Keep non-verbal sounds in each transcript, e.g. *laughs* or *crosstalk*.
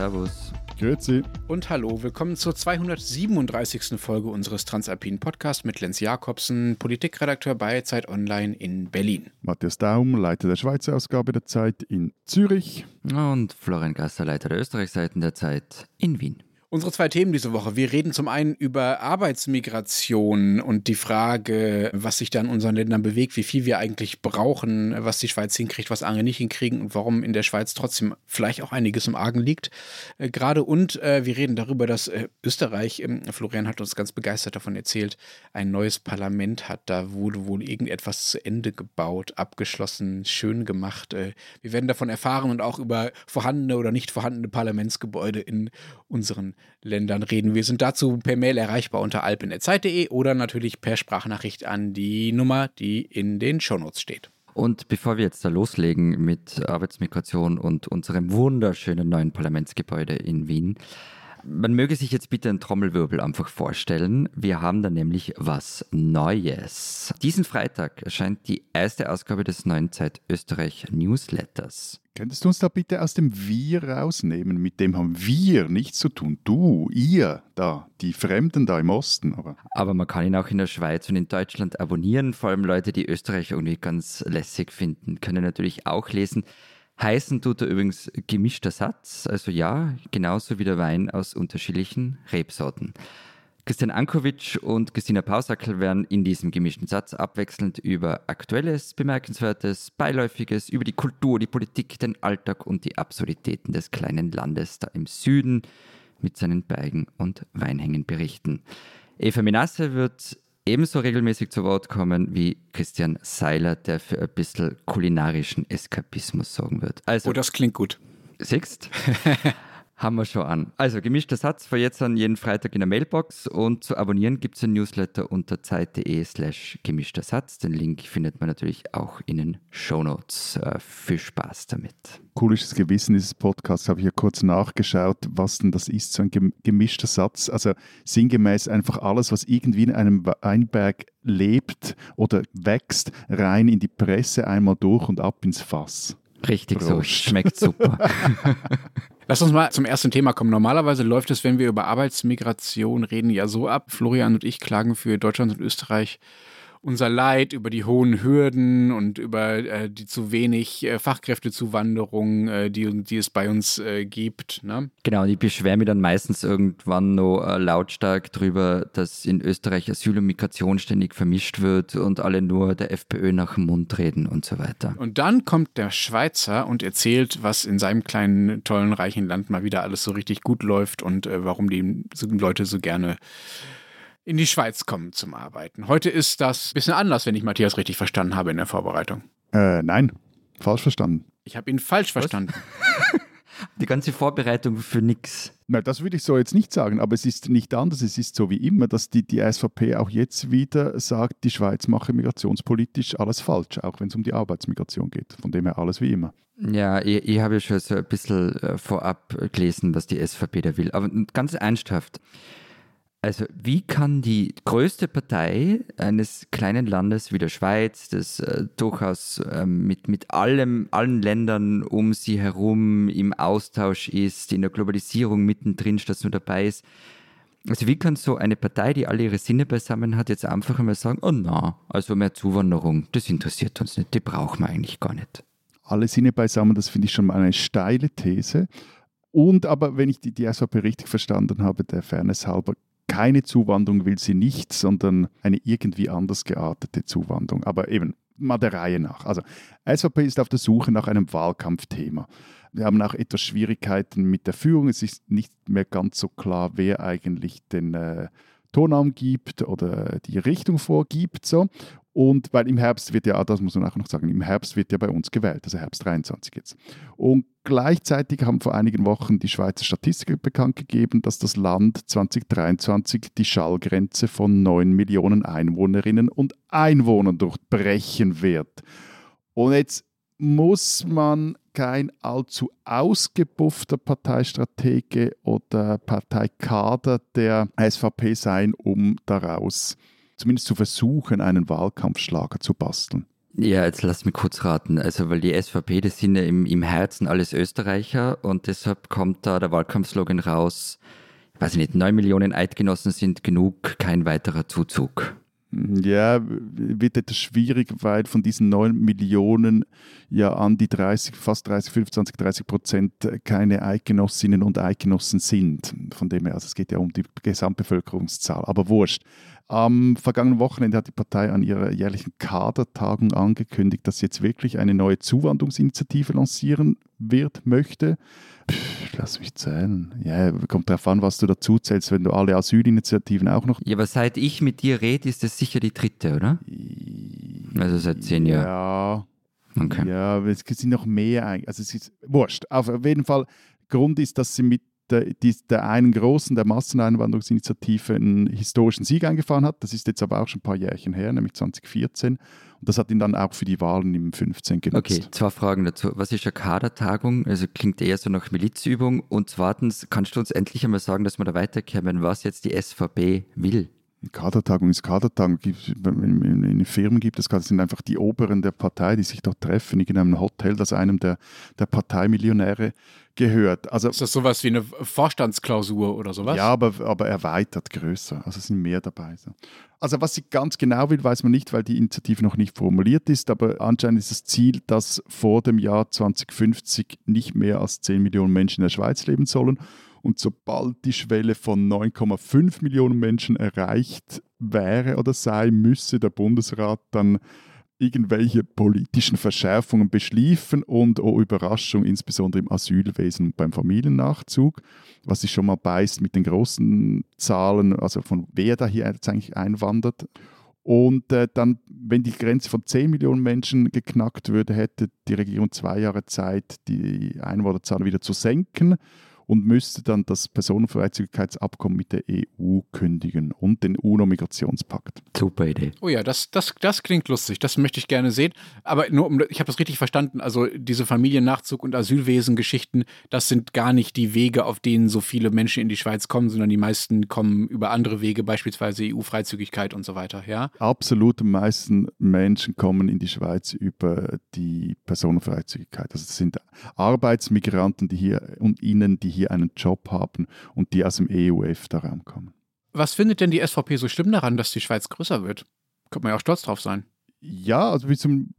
Servus. Grüezi. Und hallo, willkommen zur 237. Folge unseres Transalpinen Podcasts mit Lenz Jakobsen, Politikredakteur bei Zeit Online in Berlin. Matthias Daum, Leiter der Schweizer Ausgabe der Zeit in Zürich. Und Florian Gasser, Leiter der Österreichseiten der Zeit in Wien. Unsere zwei Themen diese Woche. Wir reden zum einen über Arbeitsmigration und die Frage, was sich da in unseren Ländern bewegt, wie viel wir eigentlich brauchen, was die Schweiz hinkriegt, was andere nicht hinkriegen und warum in der Schweiz trotzdem vielleicht auch einiges im Argen liegt. Äh, gerade und äh, wir reden darüber, dass äh, Österreich, ähm, Florian hat uns ganz begeistert davon erzählt, ein neues Parlament hat. Da wurde wohl irgendetwas zu Ende gebaut, abgeschlossen, schön gemacht. Wir werden davon erfahren und auch über vorhandene oder nicht vorhandene Parlamentsgebäude in unseren Ländern reden. Wir sind dazu per Mail erreichbar unter alpenetzeit.de oder natürlich per Sprachnachricht an die Nummer, die in den Shownotes steht. Und bevor wir jetzt da loslegen mit Arbeitsmigration und unserem wunderschönen neuen Parlamentsgebäude in Wien, man möge sich jetzt bitte einen Trommelwirbel einfach vorstellen. Wir haben da nämlich was Neues. Diesen Freitag erscheint die erste Ausgabe des neuen Zeit Österreich Newsletters. Könntest du uns da bitte aus dem Wir rausnehmen? Mit dem haben wir nichts zu tun. Du, ihr, da, die Fremden da im Osten. Aber, aber man kann ihn auch in der Schweiz und in Deutschland abonnieren. Vor allem Leute, die Österreich irgendwie ganz lässig finden, können natürlich auch lesen. Heißen tut er übrigens gemischter Satz, also ja, genauso wie der Wein aus unterschiedlichen Rebsorten. Christian Ankovic und Christina Pausackel werden in diesem gemischten Satz abwechselnd über Aktuelles, Bemerkenswertes, Beiläufiges, über die Kultur, die Politik, den Alltag und die Absurditäten des kleinen Landes da im Süden mit seinen Bergen und Weinhängen berichten. Eva Minasse wird ebenso regelmäßig zu Wort kommen wie Christian Seiler, der für ein bisschen kulinarischen Eskapismus sorgen wird. Also, oh, das klingt gut. Siehst? *laughs* haben wir schon an. Also gemischter Satz für jetzt an jeden Freitag in der Mailbox und zu abonnieren gibt es ein Newsletter unter zeit.de slash gemischter Satz. Den Link findet man natürlich auch in den Shownotes. Äh, viel Spaß damit. Cooles Gewissen dieses Podcasts habe ich ja kurz nachgeschaut, was denn das ist, so ein gemischter Satz. Also sinngemäß einfach alles, was irgendwie in einem Weinberg lebt oder wächst, rein in die Presse einmal durch und ab ins Fass. Richtig Prost. so, schmeckt super. *laughs* Lass uns mal zum ersten Thema kommen. Normalerweise läuft es, wenn wir über Arbeitsmigration reden, ja so ab. Florian und ich klagen für Deutschland und Österreich unser Leid über die hohen Hürden und über äh, die zu wenig äh, Fachkräftezuwanderung, äh, die, die es bei uns äh, gibt. Ne? Genau, und ich beschwere mich dann meistens irgendwann noch äh, lautstark darüber, dass in Österreich Asyl und Migration ständig vermischt wird und alle nur der FPÖ nach dem Mund reden und so weiter. Und dann kommt der Schweizer und erzählt, was in seinem kleinen, tollen, reichen Land mal wieder alles so richtig gut läuft und äh, warum die Leute so gerne in die Schweiz kommen zum Arbeiten. Heute ist das ein bisschen anders, wenn ich Matthias richtig verstanden habe in der Vorbereitung. Äh, nein, falsch verstanden. Ich habe ihn falsch Was? verstanden. *laughs* Die ganze Vorbereitung für nichts. Na, das würde ich so jetzt nicht sagen, aber es ist nicht anders. Es ist so wie immer, dass die, die SVP auch jetzt wieder sagt, die Schweiz mache migrationspolitisch alles falsch, auch wenn es um die Arbeitsmigration geht. Von dem her alles wie immer. Ja, ich, ich habe ja schon so ein bisschen äh, vorab gelesen, was die SVP da will. Aber ganz ernsthaft, also wie kann die größte Partei eines kleinen Landes wie der Schweiz, das äh, durchaus äh, mit, mit allem, allen Ländern um sie herum im Austausch ist, in der Globalisierung mittendrin statt nur dabei ist, also wie kann so eine Partei, die alle ihre Sinne beisammen hat, jetzt einfach einmal sagen, oh na, also mehr Zuwanderung, das interessiert uns nicht, die brauchen wir eigentlich gar nicht. Alle Sinne beisammen, das finde ich schon mal eine steile These. Und aber, wenn ich die, die SVP richtig verstanden habe, der Fairness halber, keine Zuwanderung will sie nicht, sondern eine irgendwie anders geartete Zuwanderung. Aber eben mal der Reihe nach. Also SVP ist auf der Suche nach einem Wahlkampfthema. Wir haben auch etwas Schwierigkeiten mit der Führung. Es ist nicht mehr ganz so klar, wer eigentlich den äh, Ton gibt oder die Richtung vorgibt. So. Und weil im Herbst wird ja, das muss man auch noch sagen, im Herbst wird ja bei uns gewählt, also Herbst 23 jetzt. Und gleichzeitig haben vor einigen Wochen die Schweizer Statistiker bekannt gegeben, dass das Land 2023 die Schallgrenze von 9 Millionen Einwohnerinnen und Einwohnern durchbrechen wird. Und jetzt muss man kein allzu ausgebuffter Parteistratege oder Parteikader der SVP sein, um daraus zumindest zu versuchen, einen Wahlkampfschlager zu basteln. Ja, jetzt lass mich kurz raten. Also, weil die SVP, das sind ja im, im Herzen alles Österreicher und deshalb kommt da der Wahlkampfslogan raus, ich weiß nicht, 9 Millionen Eidgenossen sind genug, kein weiterer Zuzug. Ja, wird etwas schwierig, weil von diesen 9 Millionen ja an die 30, fast 30, 25, 30 Prozent keine Eidgenossinnen und Eidgenossen sind. Von dem her, also es geht ja um die Gesamtbevölkerungszahl. Aber wurscht. Am vergangenen Wochenende hat die Partei an ihrer jährlichen Kadertagung angekündigt, dass sie jetzt wirklich eine neue Zuwanderungsinitiative lancieren wird, möchte. Pff, lass mich zählen. Ja, kommt darauf an, was du dazu zählst, wenn du alle Asylinitiativen auch noch. Ja, aber seit ich mit dir rede, ist das sicher die dritte, oder? Also seit zehn Jahren. Ja. Okay. Ja, es sind noch mehr. Also es ist wurscht. Auf jeden Fall, Grund ist, dass sie mit der, die, der einen großen, der Masseneinwanderungsinitiative einen historischen Sieg eingefahren hat. Das ist jetzt aber auch schon ein paar Jährchen her, nämlich 2014. Und das hat ihn dann auch für die Wahlen im 15 genutzt. Okay, zwei Fragen dazu. Was ist eine Kadertagung? Also klingt eher so nach Milizübung. Und zweitens, kannst du uns endlich einmal sagen, dass wir da weiterkommen, was jetzt die SVP will? Kadertagung ist Kadertagung. In, in Firmen gibt es, das sind einfach die Oberen der Partei, die sich dort treffen, in einem Hotel, das einem der, der Parteimillionäre gehört. Also, ist das sowas wie eine Vorstandsklausur oder sowas? Ja, aber, aber erweitert größer. Also es sind mehr dabei. Also was sie ganz genau will, weiß man nicht, weil die Initiative noch nicht formuliert ist, aber anscheinend ist das Ziel, dass vor dem Jahr 2050 nicht mehr als 10 Millionen Menschen in der Schweiz leben sollen und sobald die Schwelle von 9,5 Millionen Menschen erreicht wäre oder sei, müsse der Bundesrat dann irgendwelche politischen Verschärfungen beschließen und, oh Überraschung, insbesondere im Asylwesen und beim Familiennachzug, was sich schon mal beißt mit den großen Zahlen, also von wer da hier jetzt eigentlich einwandert. Und äh, dann, wenn die Grenze von 10 Millionen Menschen geknackt würde, hätte die Regierung zwei Jahre Zeit, die Einwohnerzahl wieder zu senken und müsste dann das Personenfreizügigkeitsabkommen mit der EU kündigen und den UNO-Migrationspakt. Super Idee. Oh ja, das, das, das klingt lustig. Das möchte ich gerne sehen. Aber nur um, ich habe das richtig verstanden. Also diese Familiennachzug und Asylwesen-Geschichten, das sind gar nicht die Wege, auf denen so viele Menschen in die Schweiz kommen, sondern die meisten kommen über andere Wege, beispielsweise EU-Freizügigkeit und so weiter. Ja? Absolut, die meisten Menschen kommen in die Schweiz über die Personenfreizügigkeit. Also es sind Arbeitsmigranten, die hier und ihnen, die hier hier einen Job haben und die aus dem EU-EFTA-Raum kommen. Was findet denn die SVP so schlimm daran, dass die Schweiz größer wird? Könnte man ja auch stolz drauf sein. Ja, also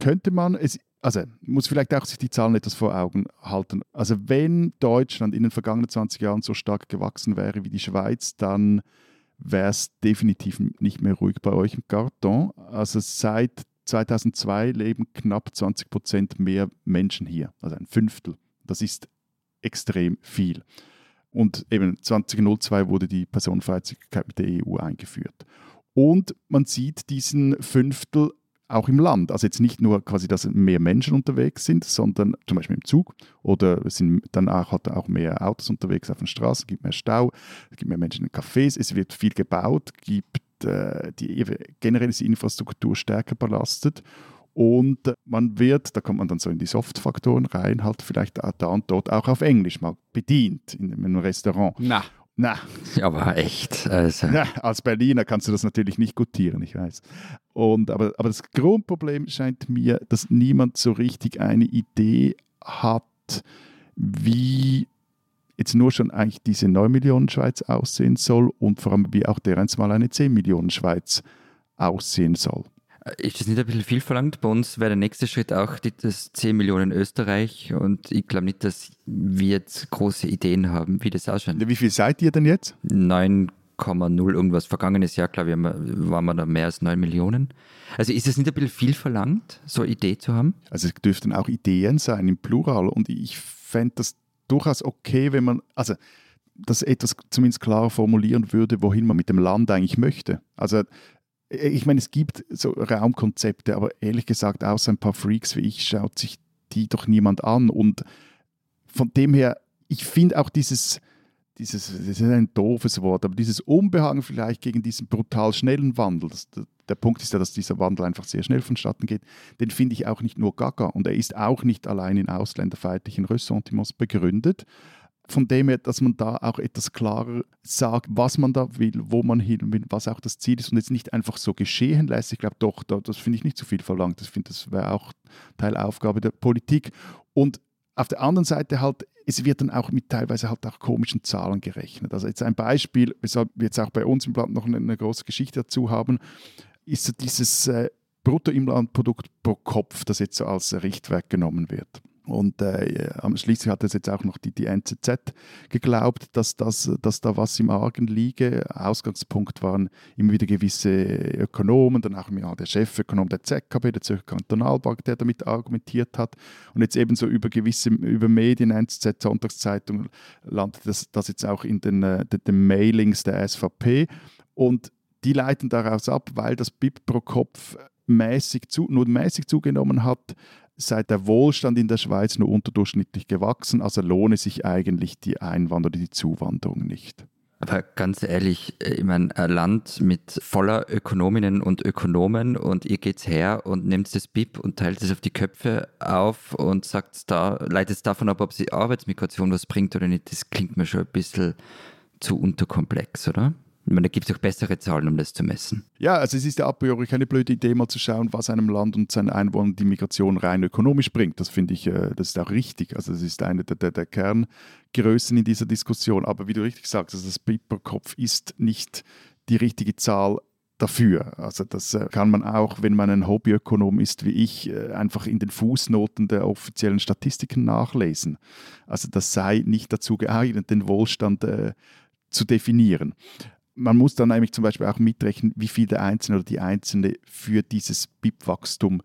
könnte man, es, also muss vielleicht auch sich die Zahlen etwas vor Augen halten. Also wenn Deutschland in den vergangenen 20 Jahren so stark gewachsen wäre wie die Schweiz, dann wäre es definitiv nicht mehr ruhig bei euch im Karton. Also seit 2002 leben knapp 20 Prozent mehr Menschen hier, also ein Fünftel. Das ist extrem viel. Und eben 2002 wurde die Personenfreizügigkeit mit der EU eingeführt. Und man sieht diesen Fünftel auch im Land. Also jetzt nicht nur quasi, dass mehr Menschen unterwegs sind, sondern zum Beispiel im Zug oder es sind dann auch, hat auch mehr Autos unterwegs auf den Straßen, gibt mehr Stau, es gibt mehr Menschen in Cafés, es wird viel gebaut, gibt äh, die generell ist die Infrastruktur stärker belastet und man wird, da kommt man dann so in die Soft-Faktoren rein, halt vielleicht da und dort auch auf Englisch mal bedient in einem Restaurant. Na. Na. Aber echt. Also. Ja, als Berliner kannst du das natürlich nicht gutieren, ich weiß. Und, aber, aber das Grundproblem scheint mir, dass niemand so richtig eine Idee hat, wie jetzt nur schon eigentlich diese 9 Millionen Schweiz aussehen soll und vor allem wie auch der einmal eine 10 Millionen Schweiz aussehen soll. Ist das nicht ein bisschen viel verlangt? Bei uns wäre der nächste Schritt auch das 10 Millionen Österreich und ich glaube nicht, dass wir jetzt große Ideen haben, wie das ausschaut. Wie viel seid ihr denn jetzt? 9,0 irgendwas. Vergangenes Jahr, glaube ich, waren wir da mehr als 9 Millionen. Also ist es nicht ein bisschen viel verlangt, so eine Idee zu haben? Also es dürften auch Ideen sein im Plural und ich fände das durchaus okay, wenn man, also das etwas zumindest klar formulieren würde, wohin man mit dem Land eigentlich möchte. Also ich meine, es gibt so Raumkonzepte, aber ehrlich gesagt, außer ein paar Freaks wie ich, schaut sich die doch niemand an. Und von dem her, ich finde auch dieses, dieses, das ist ein doofes Wort, aber dieses Unbehagen vielleicht gegen diesen brutal schnellen Wandel, das, der Punkt ist ja, dass dieser Wandel einfach sehr schnell vonstatten geht, den finde ich auch nicht nur gaga und er ist auch nicht allein in ausländerfeindlichen Ressentiments begründet. Von dem her, dass man da auch etwas klarer sagt, was man da will, wo man hin will, was auch das Ziel ist und jetzt nicht einfach so geschehen lässt. Ich glaube doch, da, das finde ich nicht zu viel verlangt. Ich finde, das wäre auch Teilaufgabe der Politik. Und auf der anderen Seite halt, es wird dann auch mit teilweise halt auch komischen Zahlen gerechnet. Also jetzt ein Beispiel, weshalb wir jetzt auch bei uns im Blatt noch eine, eine große Geschichte dazu haben, ist dieses äh, Bruttoinlandprodukt pro Kopf, das jetzt so als Richtwerk genommen wird. Und äh, schließlich hat es jetzt auch noch die, die NZZ geglaubt, dass, das, dass da was im Argen liege. Ausgangspunkt waren immer wieder gewisse Ökonomen, dann auch der Chefökonom der ZKB, der Zürcher Kantonalbank, der damit argumentiert hat. Und jetzt ebenso über gewisse über Medien, NZZ, Sonntagszeitung, landet das, das jetzt auch in den, äh, den, den Mailings der SVP. Und die leiten daraus ab, weil das BIP pro Kopf mäßig zu, nur mäßig zugenommen hat, sei der Wohlstand in der Schweiz nur unterdurchschnittlich gewachsen, also lohne sich eigentlich die Einwanderung, die Zuwanderung nicht. Aber ganz ehrlich, äh, ich meine, ein Land mit voller Ökonominnen und Ökonomen und ihr geht's her und nehmt das BIP und teilt es auf die Köpfe auf und sagt da, leitet es davon ab, ob sie Arbeitsmigration was bringt oder nicht. Das klingt mir schon ein bisschen zu unterkomplex, oder? Ich meine, da gibt es auch bessere Zahlen, um das zu messen. Ja, also es ist ja a priori keine blöde Idee, mal zu schauen, was einem Land und seinen Einwohnern die Migration rein ökonomisch bringt. Das finde ich, äh, das ist auch richtig. Also das ist eine der, der, der Kerngrößen in dieser Diskussion. Aber wie du richtig sagst, also das BIP pro Kopf ist nicht die richtige Zahl dafür. Also das äh, kann man auch, wenn man ein Hobbyökonom ist wie ich, äh, einfach in den Fußnoten der offiziellen Statistiken nachlesen. Also das sei nicht dazu geeignet, den Wohlstand äh, zu definieren man muss dann nämlich zum Beispiel auch mitrechnen, wie viel der Einzelne oder die Einzelne für dieses BIP-Wachstum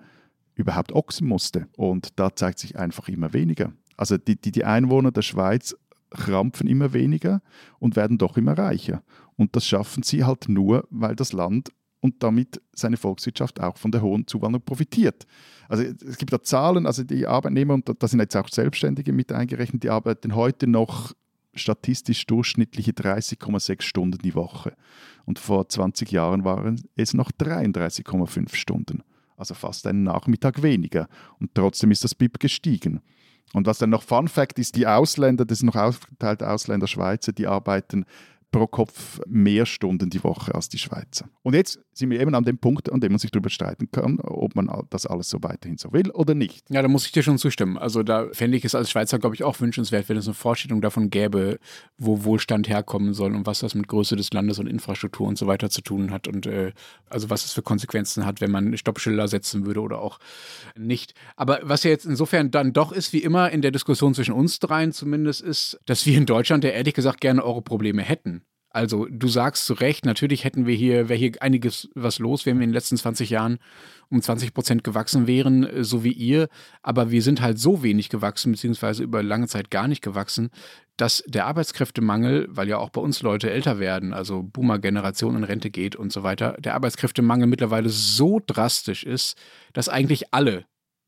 überhaupt ochsen musste. Und da zeigt sich einfach immer weniger. Also die, die, die Einwohner der Schweiz krampfen immer weniger und werden doch immer reicher. Und das schaffen sie halt nur, weil das Land und damit seine Volkswirtschaft auch von der hohen Zuwanderung profitiert. Also es gibt da Zahlen, also die Arbeitnehmer, und da sind jetzt auch Selbstständige mit eingerechnet, die arbeiten heute noch statistisch durchschnittliche 30,6 Stunden die Woche. Und vor 20 Jahren waren es noch 33,5 Stunden. Also fast einen Nachmittag weniger. Und trotzdem ist das BIP gestiegen. Und was dann noch Fun Fact ist, die Ausländer, das sind noch aufgeteilt Ausländer, Schweizer, die arbeiten pro Kopf mehr Stunden die Woche als die Schweizer. Und jetzt sind wir eben an dem Punkt, an dem man sich darüber streiten kann, ob man das alles so weiterhin so will oder nicht. Ja, da muss ich dir schon zustimmen. Also da fände ich es als Schweizer, glaube ich, auch wünschenswert, wenn es eine Vorstellung davon gäbe, wo Wohlstand herkommen soll und was das mit Größe des Landes und Infrastruktur und so weiter zu tun hat und äh, also was es für Konsequenzen hat, wenn man Stoppschilder setzen würde oder auch nicht. Aber was ja jetzt insofern dann doch ist, wie immer in der Diskussion zwischen uns dreien zumindest, ist, dass wir in Deutschland ja ehrlich gesagt gerne eure Probleme hätten. Also du sagst zu Recht, natürlich hätten wir hier, wäre hier einiges was los, wenn wir in den letzten 20 Jahren um 20 Prozent gewachsen wären, äh, so wie ihr. Aber wir sind halt so wenig gewachsen, beziehungsweise über lange Zeit gar nicht gewachsen, dass der Arbeitskräftemangel, weil ja auch bei uns Leute älter werden, also Boomer-Generation in Rente geht und so weiter, der Arbeitskräftemangel mittlerweile so drastisch ist, dass eigentlich alle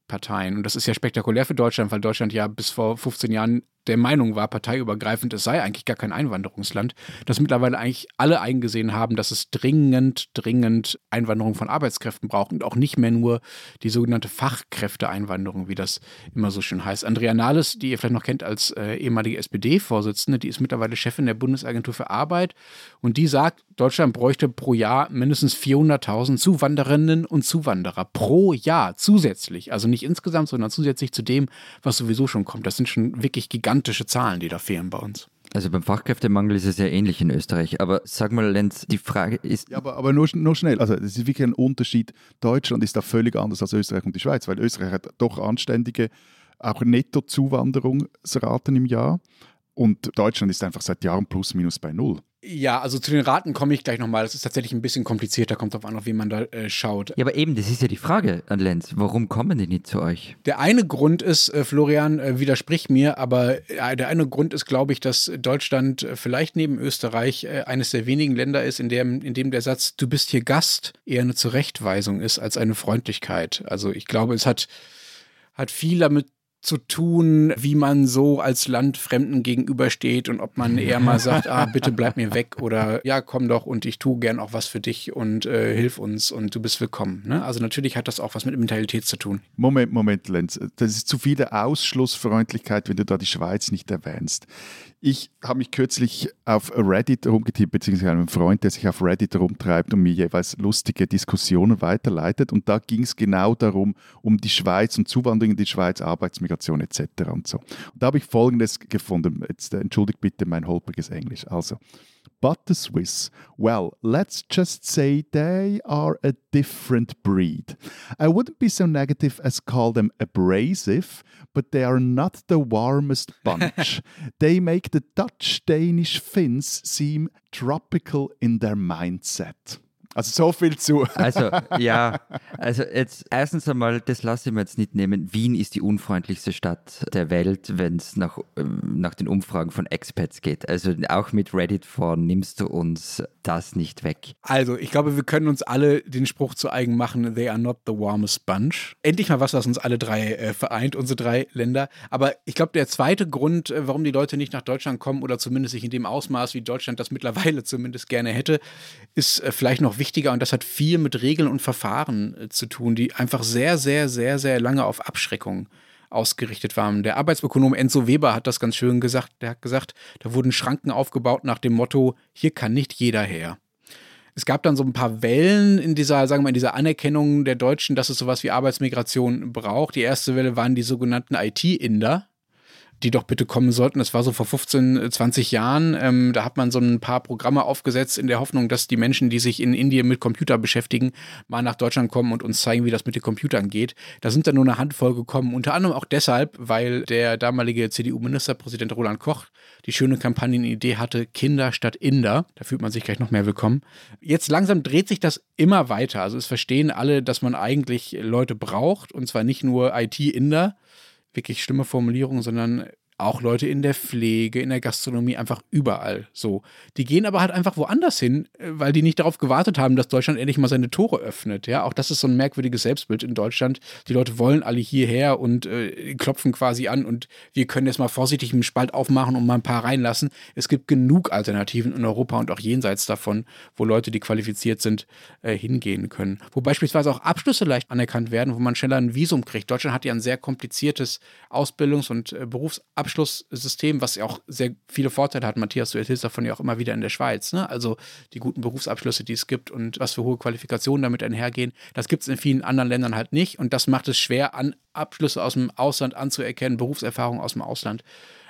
Parteien, und das ist ja spektakulär für Deutschland, weil Deutschland ja bis vor 15 Jahren der Meinung war, parteiübergreifend, es sei eigentlich gar kein Einwanderungsland, dass mittlerweile eigentlich alle eingesehen haben, dass es dringend, dringend Einwanderung von Arbeitskräften braucht und auch nicht mehr nur die sogenannte Fachkräfteeinwanderung, wie das immer so schön heißt. Andrea Nahles, die ihr vielleicht noch kennt als äh, ehemalige SPD-Vorsitzende, die ist mittlerweile Chefin der Bundesagentur für Arbeit und die sagt, Deutschland bräuchte pro Jahr mindestens 400.000 Zuwanderinnen und Zuwanderer pro Jahr zusätzlich, also nicht insgesamt, sondern zusätzlich zu dem, was sowieso schon kommt. Das sind schon wirklich gigantische gigantische Zahlen, die da fehlen bei uns. Also beim Fachkräftemangel ist es ja ähnlich in Österreich. Aber sag mal, Lenz, die Frage ist. Ja, aber, aber nur, nur schnell. Also, es ist wirklich ein Unterschied. Deutschland ist da völlig anders als Österreich und die Schweiz, weil Österreich hat doch anständige, auch Netto-Zuwanderungsraten im Jahr. Und Deutschland ist einfach seit Jahren plus minus bei Null. Ja, also zu den Raten komme ich gleich nochmal. Das ist tatsächlich ein bisschen komplizierter, kommt darauf an, wie man da äh, schaut. Ja, aber eben, das ist ja die Frage an Lenz. Warum kommen die nicht zu euch? Der eine Grund ist, äh, Florian äh, widerspricht mir, aber äh, der eine Grund ist, glaube ich, dass Deutschland äh, vielleicht neben Österreich äh, eines der wenigen Länder ist, in dem, in dem der Satz, du bist hier Gast, eher eine Zurechtweisung ist als eine Freundlichkeit. Also ich glaube, es hat hat viel damit zu tun, wie man so als Land Fremden gegenübersteht und ob man eher mal sagt, ah, bitte bleib mir weg oder ja, komm doch und ich tue gern auch was für dich und äh, hilf uns und du bist willkommen. Ne? Also natürlich hat das auch was mit Mentalität zu tun. Moment, Moment, Lenz. Das ist zu viel Ausschlussfreundlichkeit, wenn du da die Schweiz nicht erwähnst. Ich habe mich kürzlich auf Reddit rumgetippt, beziehungsweise einem Freund, der sich auf Reddit rumtreibt und mir jeweils lustige Diskussionen weiterleitet. Und da ging es genau darum, um die Schweiz und Zuwanderung in die Schweiz, Arbeitsmigration etc. und so. Und da habe ich Folgendes gefunden. Jetzt äh, entschuldigt bitte mein holpriges Englisch. Also, But the Swiss, well, let's just say they are a different breed. I wouldn't be so negative as call them abrasive, but they are not the warmest bunch. *laughs* they make the Dutch Danish Finns seem tropical in their mindset. Also so viel zu. Also *laughs* ja, also jetzt erstens einmal, das lasse ich mir jetzt nicht nehmen. Wien ist die unfreundlichste Stadt der Welt, wenn es nach, ähm, nach den Umfragen von Expats geht. Also auch mit Reddit vor nimmst du uns das nicht weg. Also ich glaube, wir können uns alle den Spruch zu eigen machen, they are not the warmest bunch. Endlich mal was, was uns alle drei äh, vereint, unsere drei Länder. Aber ich glaube, der zweite Grund, äh, warum die Leute nicht nach Deutschland kommen oder zumindest sich in dem Ausmaß, wie Deutschland das mittlerweile *laughs* zumindest gerne hätte, ist äh, vielleicht noch wichtiger und das hat viel mit Regeln und Verfahren äh, zu tun, die einfach sehr, sehr, sehr, sehr lange auf Abschreckung ausgerichtet waren. Der Arbeitsökonom Enzo Weber hat das ganz schön gesagt. Der hat gesagt, da wurden Schranken aufgebaut nach dem Motto, hier kann nicht jeder her. Es gab dann so ein paar Wellen in dieser, sagen wir mal, in dieser Anerkennung der Deutschen, dass es sowas wie Arbeitsmigration braucht. Die erste Welle waren die sogenannten IT-Inder die doch bitte kommen sollten. Das war so vor 15, 20 Jahren. Ähm, da hat man so ein paar Programme aufgesetzt in der Hoffnung, dass die Menschen, die sich in Indien mit Computer beschäftigen, mal nach Deutschland kommen und uns zeigen, wie das mit den Computern geht. Da sind dann nur eine Handvoll gekommen. Unter anderem auch deshalb, weil der damalige CDU-Ministerpräsident Roland Koch die schöne Kampagnenidee hatte, Kinder statt Inder. Da fühlt man sich gleich noch mehr willkommen. Jetzt langsam dreht sich das immer weiter. Also es verstehen alle, dass man eigentlich Leute braucht und zwar nicht nur IT-Inder, wirklich schlimme Formulierung, sondern auch Leute in der Pflege, in der Gastronomie, einfach überall so. Die gehen aber halt einfach woanders hin, äh, weil die nicht darauf gewartet haben, dass Deutschland endlich mal seine Tore öffnet. Ja, auch das ist so ein merkwürdiges Selbstbild in Deutschland. Die Leute wollen alle hierher und äh, klopfen quasi an und wir können jetzt mal vorsichtig einen Spalt aufmachen und mal ein paar reinlassen. Es gibt genug Alternativen in Europa und auch jenseits davon, wo Leute, die qualifiziert sind, äh, hingehen können. Wo beispielsweise auch Abschlüsse leicht anerkannt werden, wo man schneller ein Visum kriegt. Deutschland hat ja ein sehr kompliziertes Ausbildungs- und äh, Berufsabschluss Abschlusssystem, was ja auch sehr viele Vorteile hat. Matthias, du erzählst davon ja auch immer wieder in der Schweiz. Ne? Also die guten Berufsabschlüsse, die es gibt und was für hohe Qualifikationen damit einhergehen. Das gibt es in vielen anderen Ländern halt nicht. Und das macht es schwer, an Abschlüsse aus dem Ausland anzuerkennen, Berufserfahrung aus dem Ausland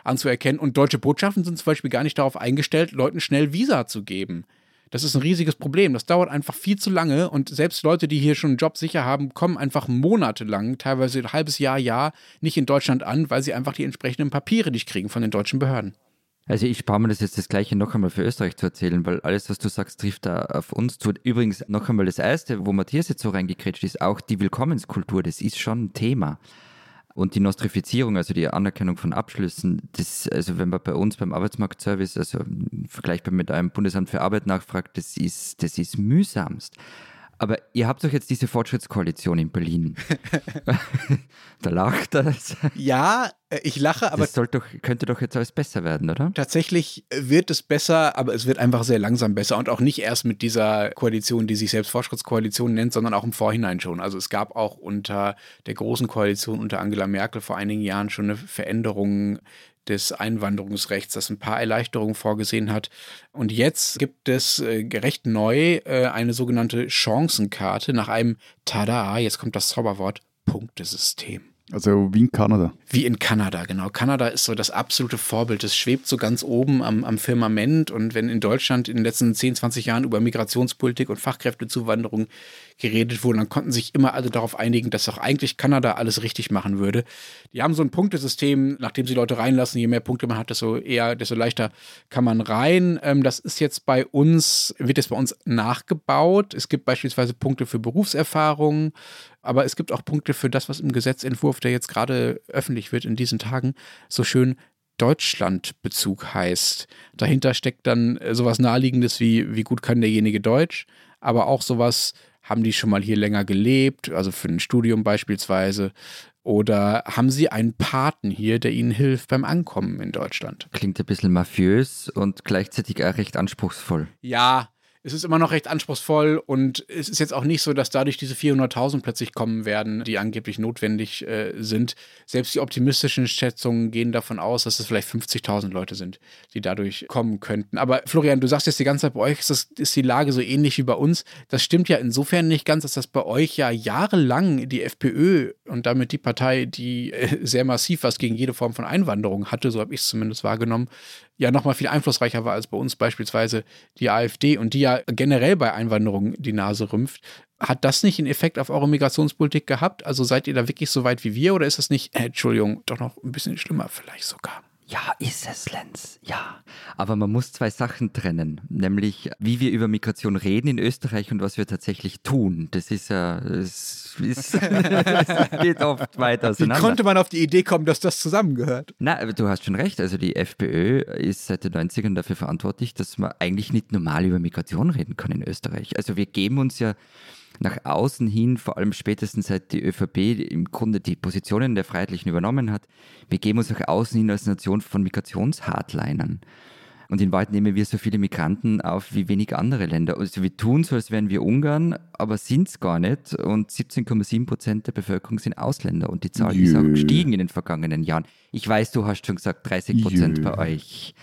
anzuerkennen. Und deutsche Botschaften sind zum Beispiel gar nicht darauf eingestellt, Leuten schnell Visa zu geben. Das ist ein riesiges Problem. Das dauert einfach viel zu lange und selbst Leute, die hier schon einen Job sicher haben, kommen einfach monatelang, teilweise ein halbes Jahr, Jahr nicht in Deutschland an, weil sie einfach die entsprechenden Papiere nicht kriegen von den deutschen Behörden. Also ich spare mir das jetzt das gleiche noch einmal für Österreich zu erzählen, weil alles, was du sagst, trifft da auf uns zu. Übrigens noch einmal das Erste, wo Matthias jetzt so reingekretscht ist, auch die Willkommenskultur, das ist schon ein Thema. Und die Nostrifizierung, also die Anerkennung von Abschlüssen, das, also wenn man bei uns beim Arbeitsmarktservice, also vergleichbar mit einem Bundesamt für Arbeit nachfragt, das ist, das ist mühsamst. Aber ihr habt doch jetzt diese Fortschrittskoalition in Berlin. *laughs* *laughs* da lacht das. Ja, äh, ich lache, aber. Das doch, könnte doch jetzt alles besser werden, oder? Tatsächlich wird es besser, aber es wird einfach sehr langsam besser und auch nicht erst mit dieser Koalition, die sich selbst Fortschrittskoalition nennt, sondern auch im Vorhinein schon. Also es gab auch unter der großen Koalition unter Angela Merkel vor einigen Jahren schon eine Veränderung des Einwanderungsrechts, das ein paar Erleichterungen vorgesehen hat. Und jetzt gibt es äh, recht neu äh, eine sogenannte Chancenkarte nach einem Tada, jetzt kommt das Zauberwort, Punktesystem. Also wie in Kanada. Wie in Kanada, genau. Kanada ist so das absolute Vorbild. Es schwebt so ganz oben am, am Firmament. Und wenn in Deutschland in den letzten 10, 20 Jahren über Migrationspolitik und Fachkräftezuwanderung geredet wurde, dann konnten sich immer alle darauf einigen, dass auch eigentlich Kanada alles richtig machen würde. Die haben so ein Punktesystem, nachdem sie Leute reinlassen, je mehr Punkte man hat, desto eher, desto leichter kann man rein. Ähm, das ist jetzt bei uns, wird jetzt bei uns nachgebaut. Es gibt beispielsweise Punkte für Berufserfahrung, aber es gibt auch Punkte für das, was im Gesetzentwurf, der jetzt gerade öffentlich wird in diesen Tagen, so schön Deutschlandbezug heißt. Dahinter steckt dann äh, sowas Naheliegendes wie, wie gut kann derjenige Deutsch, aber auch sowas, haben die schon mal hier länger gelebt, also für ein Studium beispielsweise, oder haben sie einen Paten hier, der ihnen hilft beim Ankommen in Deutschland? Klingt ein bisschen mafiös und gleichzeitig auch recht anspruchsvoll. Ja, es ist immer noch recht anspruchsvoll und es ist jetzt auch nicht so, dass dadurch diese 400.000 plötzlich kommen werden, die angeblich notwendig äh, sind. Selbst die optimistischen Schätzungen gehen davon aus, dass es vielleicht 50.000 Leute sind, die dadurch kommen könnten. Aber Florian, du sagst jetzt die ganze Zeit, bei euch ist, das, ist die Lage so ähnlich wie bei uns. Das stimmt ja insofern nicht ganz, dass das bei euch ja jahrelang die FPÖ und damit die Partei, die äh, sehr massiv was gegen jede Form von Einwanderung hatte, so habe ich es zumindest wahrgenommen, ja nochmal viel einflussreicher war als bei uns beispielsweise die AfD und die ja generell bei Einwanderung die Nase rümpft. Hat das nicht einen Effekt auf eure Migrationspolitik gehabt? Also seid ihr da wirklich so weit wie wir oder ist das nicht, äh, Entschuldigung, doch noch ein bisschen schlimmer vielleicht sogar? Ja, ist es, Lenz. Ja. Aber man muss zwei Sachen trennen. Nämlich, wie wir über Migration reden in Österreich und was wir tatsächlich tun. Das ist ja, es, ist, *laughs* es geht oft weiter auseinander. Wie konnte man auf die Idee kommen, dass das zusammengehört? Na, du hast schon recht. Also die FPÖ ist seit den 90ern dafür verantwortlich, dass man eigentlich nicht normal über Migration reden kann in Österreich. Also wir geben uns ja nach außen hin, vor allem spätestens seit die ÖVP im Grunde die Positionen der Freiheitlichen übernommen hat, wir geben uns nach außen hin als Nation von Migrationshardlinern. Und in Wahrheit nehmen wir so viele Migranten auf wie wenig andere Länder. Also wir tun so, als wären wir Ungarn, aber sind es gar nicht. Und 17,7 Prozent der Bevölkerung sind Ausländer. Und die Zahl Jö. ist auch gestiegen in den vergangenen Jahren. Ich weiß, du hast schon gesagt 30 Prozent bei euch.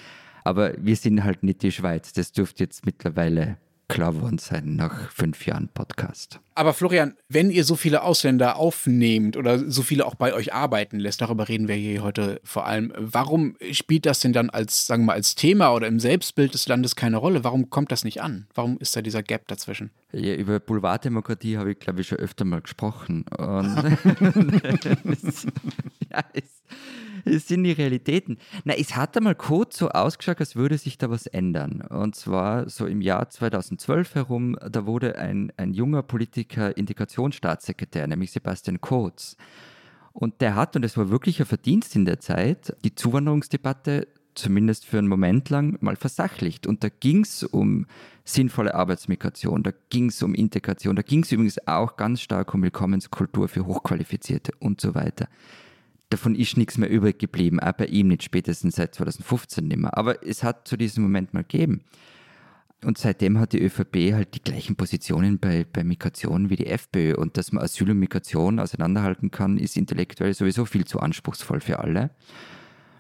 Aber wir sind halt nicht die Schweiz. Das dürfte jetzt mittlerweile klar geworden sein nach fünf Jahren Podcast. Aber Florian, wenn ihr so viele Ausländer aufnehmt oder so viele auch bei euch arbeiten lässt, darüber reden wir hier heute vor allem, warum spielt das denn dann als, sagen wir mal, als Thema oder im Selbstbild des Landes keine Rolle? Warum kommt das nicht an? Warum ist da dieser Gap dazwischen? Ja, über Boulevarddemokratie habe ich, glaube ich, schon öfter mal gesprochen. Und *laughs* *laughs* ja, es, es sind die Realitäten. Na, es hat einmal kurz so ausgeschaut, als würde sich da was ändern. Und zwar so im Jahr 2012 herum, da wurde ein, ein junger Politiker Integrationsstaatssekretär, nämlich Sebastian Kurz. Und der hat, und das war wirklich ein Verdienst in der Zeit, die Zuwanderungsdebatte zumindest für einen Moment lang mal versachlicht. Und da ging es um sinnvolle Arbeitsmigration, da ging es um Integration, da ging es übrigens auch ganz stark um Willkommenskultur für Hochqualifizierte und so weiter davon ist nichts mehr übrig geblieben, auch bei ihm nicht, spätestens seit 2015 nicht mehr. Aber es hat zu diesem Moment mal gegeben. Und seitdem hat die ÖVP halt die gleichen Positionen bei, bei Migration wie die FPÖ. Und dass man Asyl und Migration auseinanderhalten kann, ist intellektuell sowieso viel zu anspruchsvoll für alle.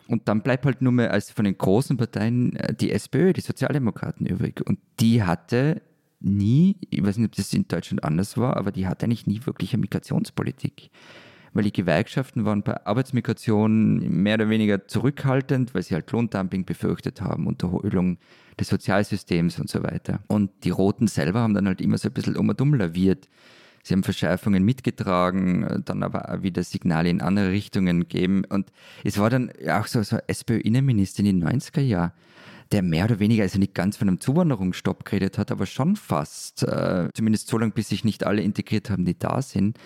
Und dann bleibt halt nur mehr als von den großen Parteien äh, die SPÖ, die Sozialdemokraten übrig. Und die hatte nie, ich weiß nicht, ob das in Deutschland anders war, aber die hatte eigentlich nie wirklich eine Migrationspolitik weil die Gewerkschaften waren bei Arbeitsmigration mehr oder weniger zurückhaltend, weil sie halt Lohndumping befürchtet haben, Unterholung des Sozialsystems und so weiter. Und die Roten selber haben dann halt immer so ein bisschen um und um laviert. Sie haben Verschärfungen mitgetragen, dann aber auch wieder Signale in andere Richtungen gegeben. Und es war dann auch so, so SPÖ-Innenminister in den 90er Jahren, der mehr oder weniger, also nicht ganz von einem Zuwanderungsstopp geredet hat, aber schon fast. Äh, zumindest so lange, bis sich nicht alle integriert haben, die da sind.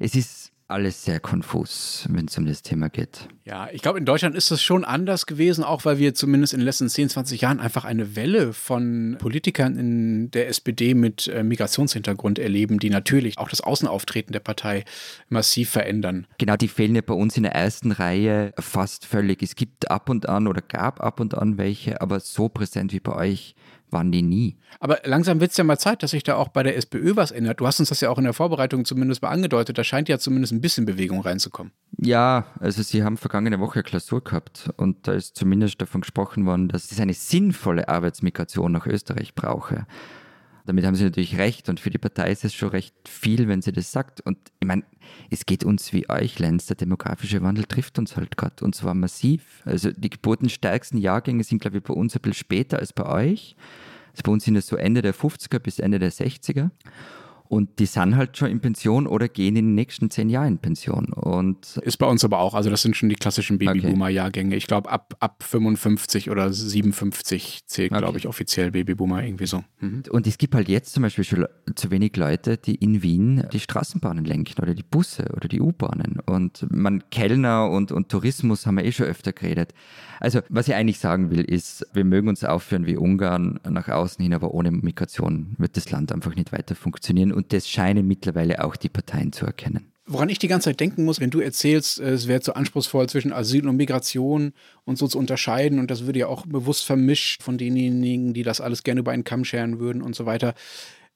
Es ist alles sehr konfus, wenn es um das Thema geht. Ja, ich glaube, in Deutschland ist das schon anders gewesen, auch weil wir zumindest in den letzten 10, 20 Jahren einfach eine Welle von Politikern in der SPD mit äh, Migrationshintergrund erleben, die natürlich auch das Außenauftreten der Partei massiv verändern. Genau, die fehlen ja bei uns in der ersten Reihe fast völlig. Es gibt ab und an oder gab ab und an welche, aber so präsent wie bei euch waren die nie. Aber langsam wird es ja mal Zeit, dass sich da auch bei der SPÖ was ändert. Du hast uns das ja auch in der Vorbereitung zumindest mal angedeutet. Da scheint ja zumindest ein bisschen Bewegung reinzukommen. Ja, also sie haben vergangene Woche Klausur gehabt und da ist zumindest davon gesprochen worden, dass es eine sinnvolle Arbeitsmigration nach Österreich brauche. Damit haben sie natürlich recht und für die Partei ist es schon recht viel, wenn sie das sagt. Und ich meine, es geht uns wie euch, Lenz, der demografische Wandel trifft uns halt gerade und zwar massiv. Also die geburtenstärksten Jahrgänge sind, glaube ich, bei uns ein bisschen später als bei euch. Also bei uns sind es so Ende der 50er bis Ende der 60er. Und die sind halt schon in Pension oder gehen in den nächsten zehn Jahren in Pension. Und ist bei uns aber auch. Also das sind schon die klassischen Babyboomer-Jahrgänge. Ich glaube, ab, ab 55 oder 57 zählt, okay. glaube ich, offiziell Babyboomer irgendwie so. Mhm. Und es gibt halt jetzt zum Beispiel schon zu wenig Leute, die in Wien die Straßenbahnen lenken oder die Busse oder die U-Bahnen. Und man Kellner und, und Tourismus haben wir eh schon öfter geredet. Also was ich eigentlich sagen will, ist, wir mögen uns aufführen wie Ungarn nach außen hin, aber ohne Migration wird das Land einfach nicht weiter funktionieren. Und das scheinen mittlerweile auch die Parteien zu erkennen. woran ich die ganze Zeit denken muss, wenn du erzählst, es wäre zu anspruchsvoll zwischen Asyl und Migration und so zu unterscheiden und das würde ja auch bewusst vermischt von denjenigen, die das alles gerne über einen Kamm scheren würden und so weiter.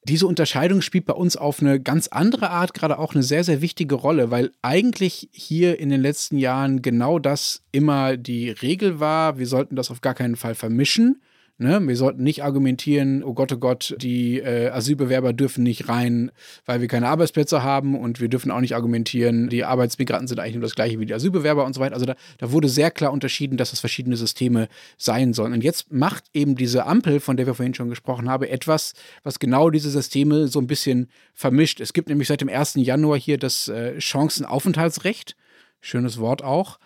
Diese Unterscheidung spielt bei uns auf eine ganz andere Art gerade auch eine sehr, sehr wichtige Rolle, weil eigentlich hier in den letzten Jahren genau das immer die Regel war. Wir sollten das auf gar keinen Fall vermischen. Ne? Wir sollten nicht argumentieren, oh Gott, oh Gott, die äh, Asylbewerber dürfen nicht rein, weil wir keine Arbeitsplätze haben und wir dürfen auch nicht argumentieren, die Arbeitsmigranten sind eigentlich nur das gleiche wie die Asylbewerber und so weiter. Also da, da wurde sehr klar unterschieden, dass das verschiedene Systeme sein sollen. Und jetzt macht eben diese Ampel, von der wir vorhin schon gesprochen haben, etwas, was genau diese Systeme so ein bisschen vermischt. Es gibt nämlich seit dem 1. Januar hier das äh, Chancenaufenthaltsrecht. Schönes Wort auch.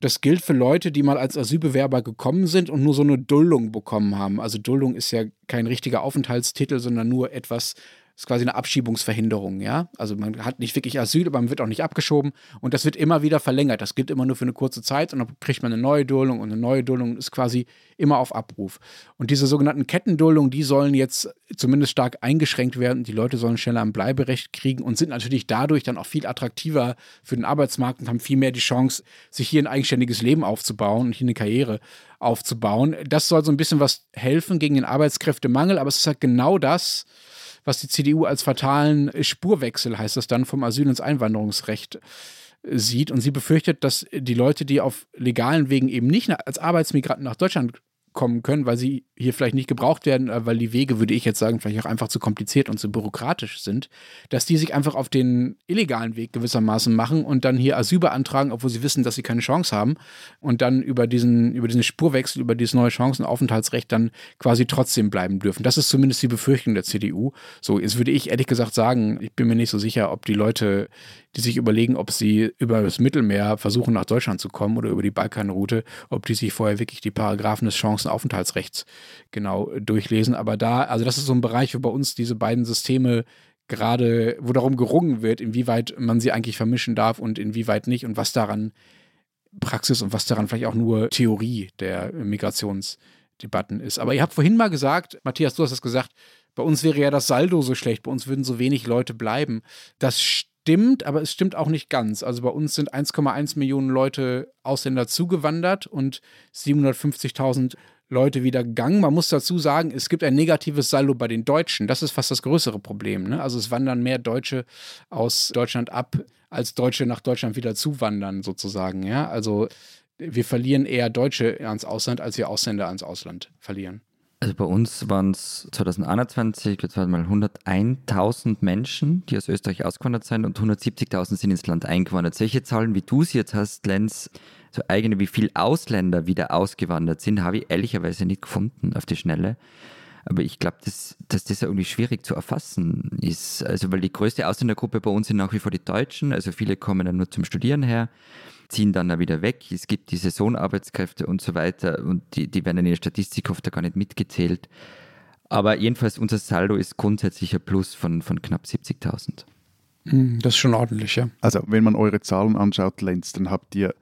Das gilt für Leute, die mal als Asylbewerber gekommen sind und nur so eine Duldung bekommen haben. Also Duldung ist ja kein richtiger Aufenthaltstitel, sondern nur etwas, ist quasi eine Abschiebungsverhinderung, ja. Also man hat nicht wirklich Asyl, aber man wird auch nicht abgeschoben und das wird immer wieder verlängert. Das gilt immer nur für eine kurze Zeit und dann kriegt man eine neue Duldung und eine neue Duldung ist quasi immer auf Abruf. Und diese sogenannten Kettenduldungen, die sollen jetzt zumindest stark eingeschränkt werden. Die Leute sollen schneller ein Bleiberecht kriegen und sind natürlich dadurch dann auch viel attraktiver für den Arbeitsmarkt und haben viel mehr die Chance, sich hier ein eigenständiges Leben aufzubauen und hier eine Karriere aufzubauen. Das soll so ein bisschen was helfen gegen den Arbeitskräftemangel, aber es ist halt genau das, was die CDU als fatalen Spurwechsel, heißt das dann, vom Asyl- ins Einwanderungsrecht sieht. Und sie befürchtet, dass die Leute, die auf legalen Wegen eben nicht als Arbeitsmigranten nach Deutschland kommen können, weil sie hier vielleicht nicht gebraucht werden, äh, weil die Wege, würde ich jetzt sagen, vielleicht auch einfach zu kompliziert und zu bürokratisch sind, dass die sich einfach auf den illegalen Weg gewissermaßen machen und dann hier Asyl beantragen, obwohl sie wissen, dass sie keine Chance haben und dann über diesen, über diesen Spurwechsel, über dieses neue Chancenaufenthaltsrecht dann quasi trotzdem bleiben dürfen. Das ist zumindest die Befürchtung der CDU. So, jetzt würde ich ehrlich gesagt sagen, ich bin mir nicht so sicher, ob die Leute die sich überlegen, ob sie über das Mittelmeer versuchen, nach Deutschland zu kommen oder über die Balkanroute, ob die sich vorher wirklich die Paragraphen des Chancenaufenthaltsrechts genau durchlesen. Aber da, also das ist so ein Bereich, wo bei uns diese beiden Systeme gerade, wo darum gerungen wird, inwieweit man sie eigentlich vermischen darf und inwieweit nicht und was daran Praxis und was daran vielleicht auch nur Theorie der Migrationsdebatten ist. Aber ihr habt vorhin mal gesagt, Matthias, du hast es gesagt, bei uns wäre ja das Saldo so schlecht, bei uns würden so wenig Leute bleiben. Das stimmt stimmt, aber es stimmt auch nicht ganz. Also bei uns sind 1,1 Millionen Leute Ausländer zugewandert und 750.000 Leute wieder gegangen. Man muss dazu sagen, es gibt ein negatives Saldo bei den Deutschen. Das ist fast das größere Problem. Ne? Also es wandern mehr Deutsche aus Deutschland ab, als Deutsche nach Deutschland wieder zuwandern, sozusagen. Ja? Also wir verlieren eher Deutsche ans Ausland, als wir Ausländer ans Ausland verlieren. Also bei uns waren es 2021, jetzt mal 101.000 Menschen, die aus Österreich ausgewandert sind und 170.000 sind ins Land eingewandert. Solche Zahlen, wie du sie jetzt hast, Lenz, so eigene, wie viele Ausländer wieder ausgewandert sind, habe ich ehrlicherweise nicht gefunden auf die Schnelle. Aber ich glaube, dass, dass das irgendwie schwierig zu erfassen ist. Also, weil die größte Ausländergruppe bei uns sind nach wie vor die Deutschen. Also, viele kommen dann nur zum Studieren her ziehen dann da wieder weg. Es gibt die Saisonarbeitskräfte und so weiter und die, die werden in der Statistik oft gar nicht mitgezählt. Aber jedenfalls unser Saldo ist grundsätzlich ein Plus von, von knapp 70.000. Hm, das ist schon ordentlich, ja. Also wenn man eure Zahlen anschaut, Lenz, dann habt ihr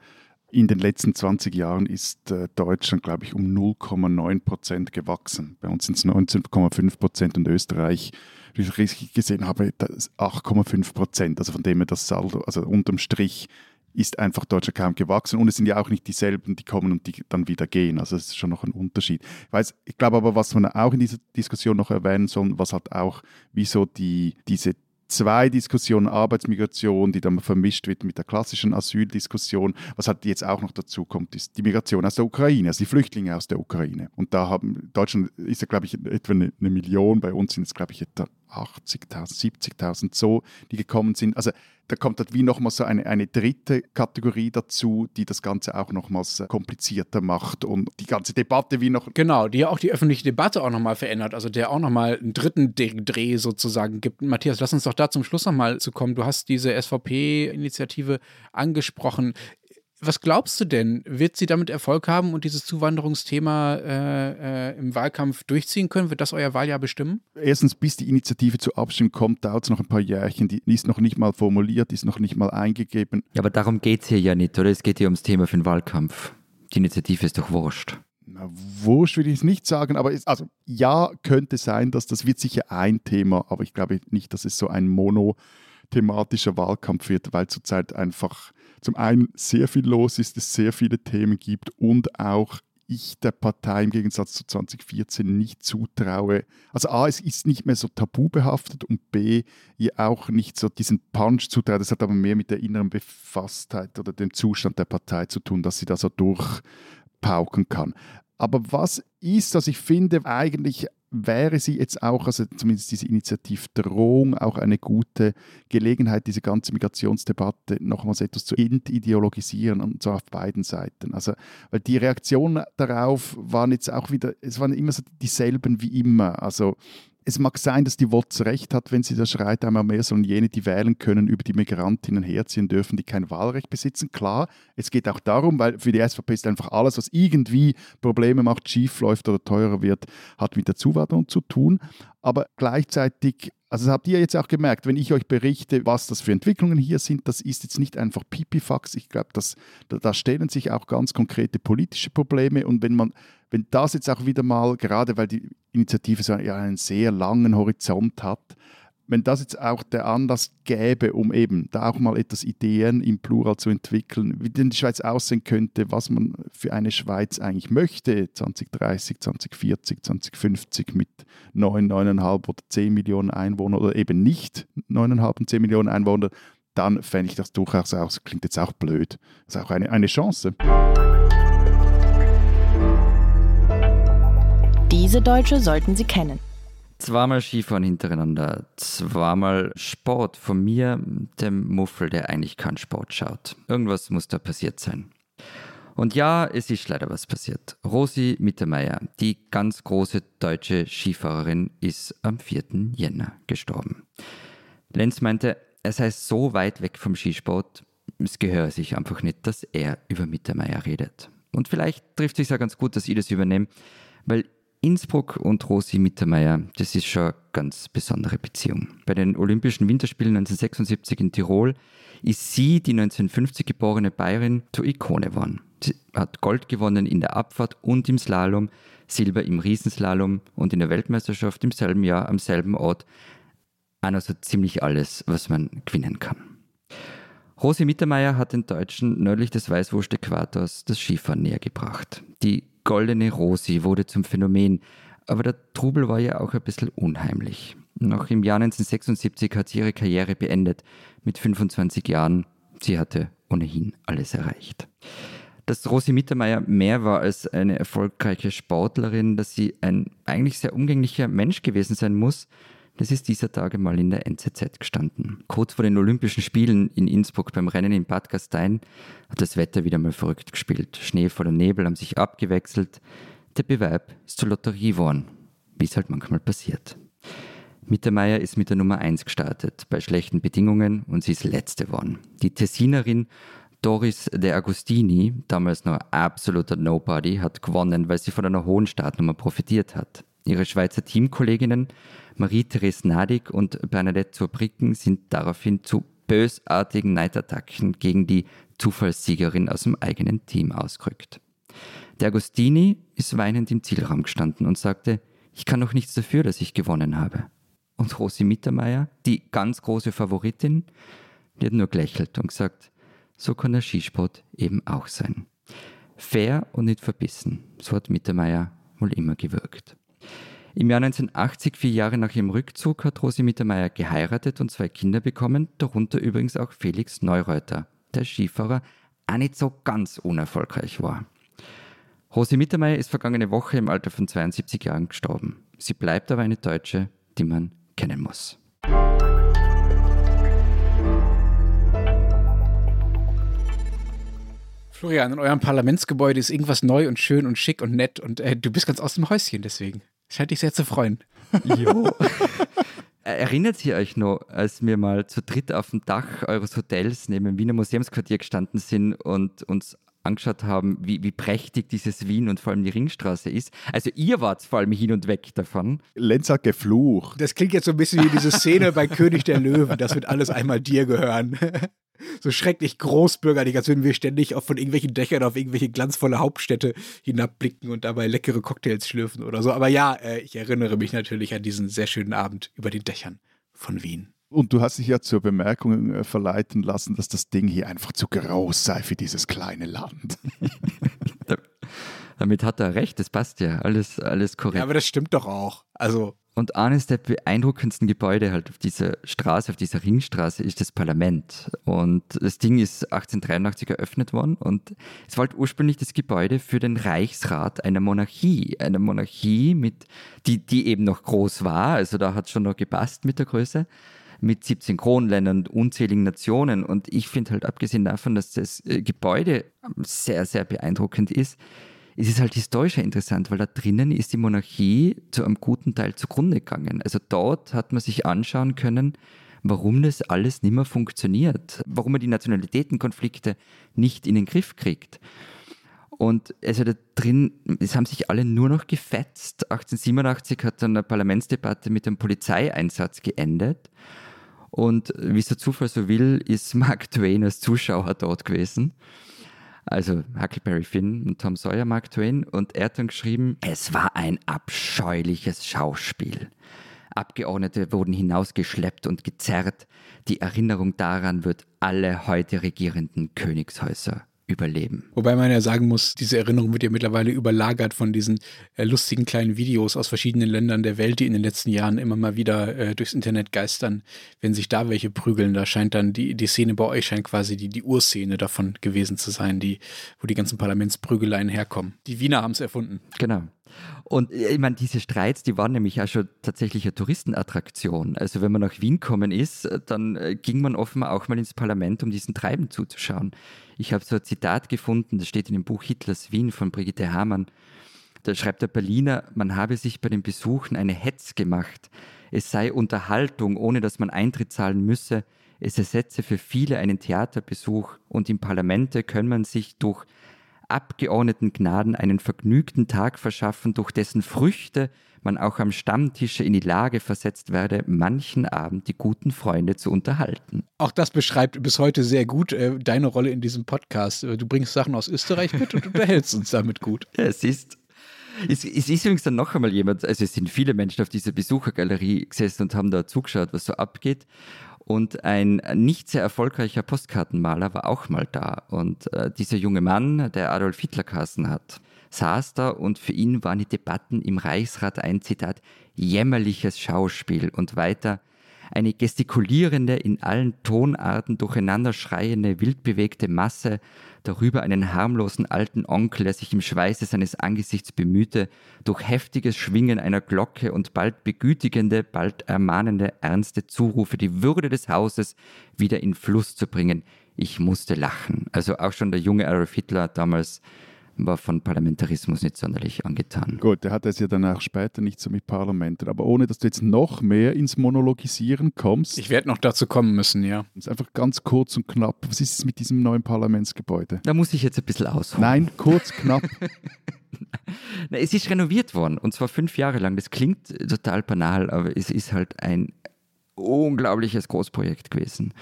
in den letzten 20 Jahren ist äh, Deutschland, glaube ich, um 0,9 Prozent gewachsen. Bei uns sind es 19,5 Prozent und Österreich, wie ich richtig gesehen habe, 8,5 Prozent. Also von dem her das Saldo, also unterm Strich ist einfach Deutschland kaum gewachsen. Und es sind ja auch nicht dieselben, die kommen und die dann wieder gehen. Also es ist schon noch ein Unterschied. Ich, weiß, ich glaube aber, was man auch in dieser Diskussion noch erwähnen soll, was halt auch, wieso die, diese zwei Diskussionen, Arbeitsmigration, die dann vermischt wird mit der klassischen Asyldiskussion. Was halt jetzt auch noch dazu kommt, ist die Migration aus der Ukraine, also die Flüchtlinge aus der Ukraine. Und da haben, Deutschland ist ja, glaube ich, etwa eine Million, bei uns sind es, glaube ich, etwa 80.000, 70.000 so, die gekommen sind. Also da kommt halt wie nochmal so eine, eine dritte Kategorie dazu, die das Ganze auch nochmals komplizierter macht und die ganze Debatte wie noch. Genau, die ja auch die öffentliche Debatte auch nochmal verändert, also der auch nochmal einen dritten Dreh sozusagen gibt. Matthias, lass uns doch da zum Schluss nochmal zu kommen. Du hast diese SVP-Initiative angesprochen. Was glaubst du denn? Wird sie damit Erfolg haben und dieses Zuwanderungsthema äh, äh, im Wahlkampf durchziehen können? Wird das euer Wahljahr bestimmen? Erstens, bis die Initiative zur Abstimmung kommt, dauert es noch ein paar Jährchen. Die ist noch nicht mal formuliert, ist noch nicht mal eingegeben. Ja, aber darum geht es hier ja nicht, oder? Es geht hier ums Thema für den Wahlkampf. Die Initiative ist doch wurscht. Na, wurscht würde ich es nicht sagen, aber es, also ja, könnte sein, dass das wird sicher ein Thema, aber ich glaube nicht, dass es so ein Mono thematischer Wahlkampf wird, weil zurzeit einfach zum einen sehr viel los ist, es sehr viele Themen gibt und auch ich der Partei im Gegensatz zu 2014 nicht zutraue. Also A, es ist nicht mehr so tabubehaftet und B, ihr auch nicht so diesen Punch zutraue. Das hat aber mehr mit der inneren Befasstheit oder dem Zustand der Partei zu tun, dass sie da so durchpauken kann. Aber was ist, dass ich finde, eigentlich wäre sie jetzt auch, also zumindest diese Initiativdrohung, auch eine gute Gelegenheit, diese ganze Migrationsdebatte nochmals etwas zu entideologisieren und zwar auf beiden Seiten. Also, weil die Reaktionen darauf waren jetzt auch wieder, es waren immer so dieselben wie immer. Also es mag sein, dass die WOTS recht hat, wenn sie da schreit, einmal mehr sollen jene, die wählen können, über die Migrantinnen herziehen dürfen, die kein Wahlrecht besitzen. Klar, es geht auch darum, weil für die SVP ist einfach alles, was irgendwie Probleme macht, schief läuft oder teurer wird, hat mit der Zuwanderung zu tun. Aber gleichzeitig also das habt ihr jetzt auch gemerkt, wenn ich euch berichte, was das für Entwicklungen hier sind, das ist jetzt nicht einfach Pipifax. Ich glaube, da, da stellen sich auch ganz konkrete politische Probleme. Und wenn man, wenn das jetzt auch wieder mal, gerade weil die Initiative so einen sehr langen Horizont hat, wenn das jetzt auch der Anlass gäbe, um eben da auch mal etwas Ideen im Plural zu entwickeln, wie denn die Schweiz aussehen könnte, was man für eine Schweiz eigentlich möchte, 2030, 2040, 2050 mit 9, 9,5 oder 10 Millionen Einwohnern oder eben nicht 9,5 und 10 Millionen Einwohner, dann fände ich das durchaus aus, klingt jetzt auch blöd, das ist auch eine, eine Chance. Diese Deutsche sollten Sie kennen. Zweimal Skifahren hintereinander, zweimal Sport von mir, dem Muffel, der eigentlich keinen Sport schaut. Irgendwas muss da passiert sein. Und ja, es ist leider was passiert. Rosi Mittermeier, die ganz große deutsche Skifahrerin, ist am 4. Jänner gestorben. Lenz meinte, er sei so weit weg vom Skisport, es gehöre sich einfach nicht, dass er über Mittermeier redet. Und vielleicht trifft es sich ja ganz gut, dass ich das übernehme, weil Innsbruck und Rosi Mittermeier, das ist schon eine ganz besondere Beziehung. Bei den Olympischen Winterspielen 1976 in Tirol ist sie, die 1950 geborene Bayerin, zur Ikone geworden. Sie hat Gold gewonnen in der Abfahrt und im Slalom, Silber im Riesenslalom und in der Weltmeisterschaft im selben Jahr am selben Ort. Also ziemlich alles, was man gewinnen kann. Rosi Mittermeier hat den Deutschen nördlich des Weißwurst-Äquators das Skifahren näher gebracht. Die goldene Rosi wurde zum Phänomen, aber der Trubel war ja auch ein bisschen unheimlich. Noch im Jahr 1976 hat sie ihre Karriere beendet, mit 25 Jahren. Sie hatte ohnehin alles erreicht. Dass Rosi Mittermeier mehr war als eine erfolgreiche Sportlerin, dass sie ein eigentlich sehr umgänglicher Mensch gewesen sein muss, das ist dieser Tage mal in der NZZ gestanden. Kurz vor den Olympischen Spielen in Innsbruck beim Rennen in Bad Gastein hat das Wetter wieder mal verrückt gespielt. Schnee voller Nebel haben sich abgewechselt. Der Bewerb ist zur Lotterie geworden, wie es halt manchmal passiert. Mittermeier ist mit der Nummer 1 gestartet, bei schlechten Bedingungen und sie ist letzte geworden. Die Tessinerin Doris de Agostini, damals noch absoluter Nobody, hat gewonnen, weil sie von einer hohen Startnummer profitiert hat. Ihre Schweizer Teamkolleginnen Marie-Therese Nadig und Bernadette Zurbrücken sind daraufhin zu bösartigen Neidattacken gegen die Zufallssiegerin aus dem eigenen Team ausgerückt. Der Agostini ist weinend im Zielraum gestanden und sagte, ich kann doch nichts dafür, dass ich gewonnen habe. Und Rosi Mittermeier, die ganz große Favoritin, die hat nur gelächelt und gesagt, so kann der Skisport eben auch sein. Fair und nicht verbissen, so hat Mittermeier wohl immer gewirkt. Im Jahr 1980, vier Jahre nach ihrem Rückzug, hat Rosi Mittermeier geheiratet und zwei Kinder bekommen, darunter übrigens auch Felix Neureuter, der Skifahrer auch nicht so ganz unerfolgreich war. Rosi Mittermeier ist vergangene Woche im Alter von 72 Jahren gestorben. Sie bleibt aber eine Deutsche, die man kennen muss. Florian, in eurem Parlamentsgebäude ist irgendwas neu und schön und schick und nett und äh, du bist ganz aus dem Häuschen deswegen. Scheint dich sehr zu freuen. Jo. *laughs* Erinnert ihr euch noch, als wir mal zu dritt auf dem Dach eures Hotels neben dem Wiener Museumsquartier gestanden sind und uns angeschaut haben, wie, wie prächtig dieses Wien und vor allem die Ringstraße ist. Also ihr wart vor allem hin und weg davon. Lenz hat geflucht. Das klingt jetzt so ein bisschen wie diese Szene bei König der Löwen. Das wird alles einmal dir gehören. So schrecklich großbürgerlich, als würden wir ständig auch von irgendwelchen Dächern auf irgendwelche glanzvolle Hauptstädte hinabblicken und dabei leckere Cocktails schlürfen oder so. Aber ja, äh, ich erinnere mich natürlich an diesen sehr schönen Abend über den Dächern von Wien. Und du hast dich ja zur Bemerkung äh, verleiten lassen, dass das Ding hier einfach zu groß sei für dieses kleine Land. *laughs* Damit hat er recht, das passt ja, alles, alles korrekt. Ja, aber das stimmt doch auch. Also. Und eines der beeindruckendsten Gebäude halt auf dieser Straße, auf dieser Ringstraße, ist das Parlament. Und das Ding ist 1883 eröffnet worden und es war halt ursprünglich das Gebäude für den Reichsrat einer Monarchie. Eine Monarchie, mit, die, die eben noch groß war, also da hat es schon noch gepasst mit der Größe mit 17 Kronländern und unzähligen Nationen. Und ich finde halt, abgesehen davon, dass das äh, Gebäude sehr, sehr beeindruckend ist, es ist halt historisch interessant, weil da drinnen ist die Monarchie zu einem guten Teil zugrunde gegangen. Also dort hat man sich anschauen können, warum das alles nicht mehr funktioniert, warum man die Nationalitätenkonflikte nicht in den Griff kriegt. Und also da drin, es haben sich alle nur noch gefetzt. 1887 hat dann eine Parlamentsdebatte mit dem Polizeieinsatz geendet. Und wie es der Zufall so will, ist Mark Twain als Zuschauer dort gewesen also Huckleberry Finn und Tom Sawyer, Mark Twain, und er hat dann geschrieben, es war ein abscheuliches Schauspiel. Abgeordnete wurden hinausgeschleppt und gezerrt. Die Erinnerung daran wird alle heute regierenden Königshäuser überleben. Wobei man ja sagen muss, diese Erinnerung wird ja mittlerweile überlagert von diesen äh, lustigen kleinen Videos aus verschiedenen Ländern der Welt, die in den letzten Jahren immer mal wieder äh, durchs Internet geistern. Wenn sich da welche prügeln, da scheint dann die, die Szene bei euch scheint quasi die, die Urszene davon gewesen zu sein, die, wo die ganzen Parlamentsprügeleien herkommen. Die Wiener haben es erfunden. Genau. Und äh, ich meine, diese Streits, die waren nämlich auch schon tatsächlich eine Touristenattraktion. Also wenn man nach Wien kommen ist, äh, dann äh, ging man offenbar auch mal ins Parlament, um diesen Treiben zuzuschauen. Ich habe so ein Zitat gefunden, das steht in dem Buch Hitlers Wien von Brigitte Hamann. Da schreibt der Berliner, man habe sich bei den Besuchen eine Hetz gemacht. Es sei Unterhaltung, ohne dass man Eintritt zahlen müsse. Es ersetze für viele einen Theaterbesuch und im Parlamente kann man sich durch Abgeordnetengnaden einen vergnügten Tag verschaffen, durch dessen Früchte man auch am Stammtische in die Lage versetzt werde, manchen Abend die guten Freunde zu unterhalten. Auch das beschreibt bis heute sehr gut äh, deine Rolle in diesem Podcast. Äh, du bringst Sachen aus Österreich mit und unterhältst uns damit gut. *laughs* Ja, es ist. Es, es, ist übrigens dann noch einmal jemand, also es sind viele Menschen auf dieser Besuchergalerie gesessen und haben da zugeschaut, was so abgeht. Und ein nicht sehr erfolgreicher Postkartenmaler war auch mal da. Und äh, dieser junge Mann, der Adolf Hitler Kassen hat, saß da und für ihn waren die Debatten im Reichsrat ein Zitat jämmerliches Schauspiel und weiter eine gestikulierende, in allen Tonarten durcheinander schreiende, wildbewegte Masse, darüber einen harmlosen alten Onkel, der sich im Schweiße seines Angesichts bemühte, durch heftiges Schwingen einer Glocke und bald begütigende, bald ermahnende, ernste Zurufe die Würde des Hauses wieder in Fluss zu bringen. Ich musste lachen. Also auch schon der junge Adolf Hitler damals war von Parlamentarismus nicht sonderlich angetan. Gut, der hat es ja dann auch später nicht so mit Parlamenten. Aber ohne, dass du jetzt noch mehr ins Monologisieren kommst. Ich werde noch dazu kommen müssen, ja. Das ist einfach ganz kurz und knapp. Was ist es mit diesem neuen Parlamentsgebäude? Da muss ich jetzt ein bisschen ausholen. Nein, kurz, knapp. *laughs* Na, es ist renoviert worden und zwar fünf Jahre lang. Das klingt total banal, aber es ist halt ein unglaubliches Großprojekt gewesen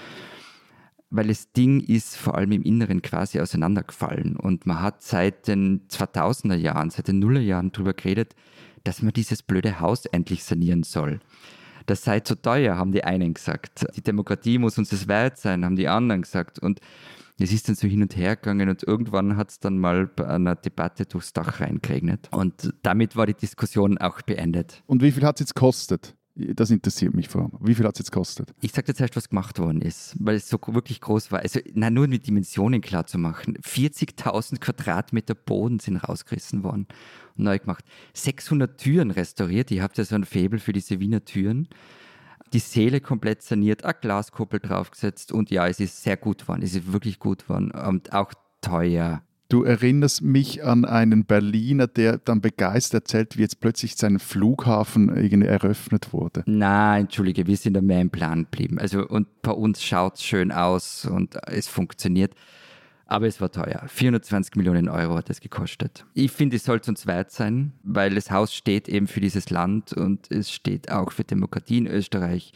weil das Ding ist vor allem im Inneren quasi auseinandergefallen. Und man hat seit den 2000er Jahren, seit den Nullerjahren darüber geredet, dass man dieses blöde Haus endlich sanieren soll. Das sei zu teuer, haben die einen gesagt. Die Demokratie muss uns das wert sein, haben die anderen gesagt. Und es ist dann so hin und her gegangen und irgendwann hat es dann mal bei einer Debatte durchs Dach reingeregnet. Und damit war die Diskussion auch beendet. Und wie viel hat es jetzt gekostet? Das interessiert mich vor allem. Wie viel hat es jetzt gekostet? Ich sage jetzt erst, was gemacht worden ist, weil es so wirklich groß war. Also, nein, nur mit Dimensionen klar zu machen. 40.000 Quadratmeter Boden sind rausgerissen worden und neu gemacht. 600 Türen restauriert. Ihr habt ja so ein Faible für diese Wiener Türen. Die Seele komplett saniert, eine Glaskuppel draufgesetzt und ja, es ist sehr gut geworden. Es ist wirklich gut geworden und auch teuer. Du erinnerst mich an einen Berliner, der dann begeistert erzählt, wie jetzt plötzlich sein Flughafen irgendwie eröffnet wurde. Nein, entschuldige, wir sind mehr im Plan geblieben. Also, und bei uns schaut es schön aus und es funktioniert. Aber es war teuer. 420 Millionen Euro hat es gekostet. Ich finde, es sollte uns wert sein, weil das Haus steht eben für dieses Land und es steht auch für Demokratie in Österreich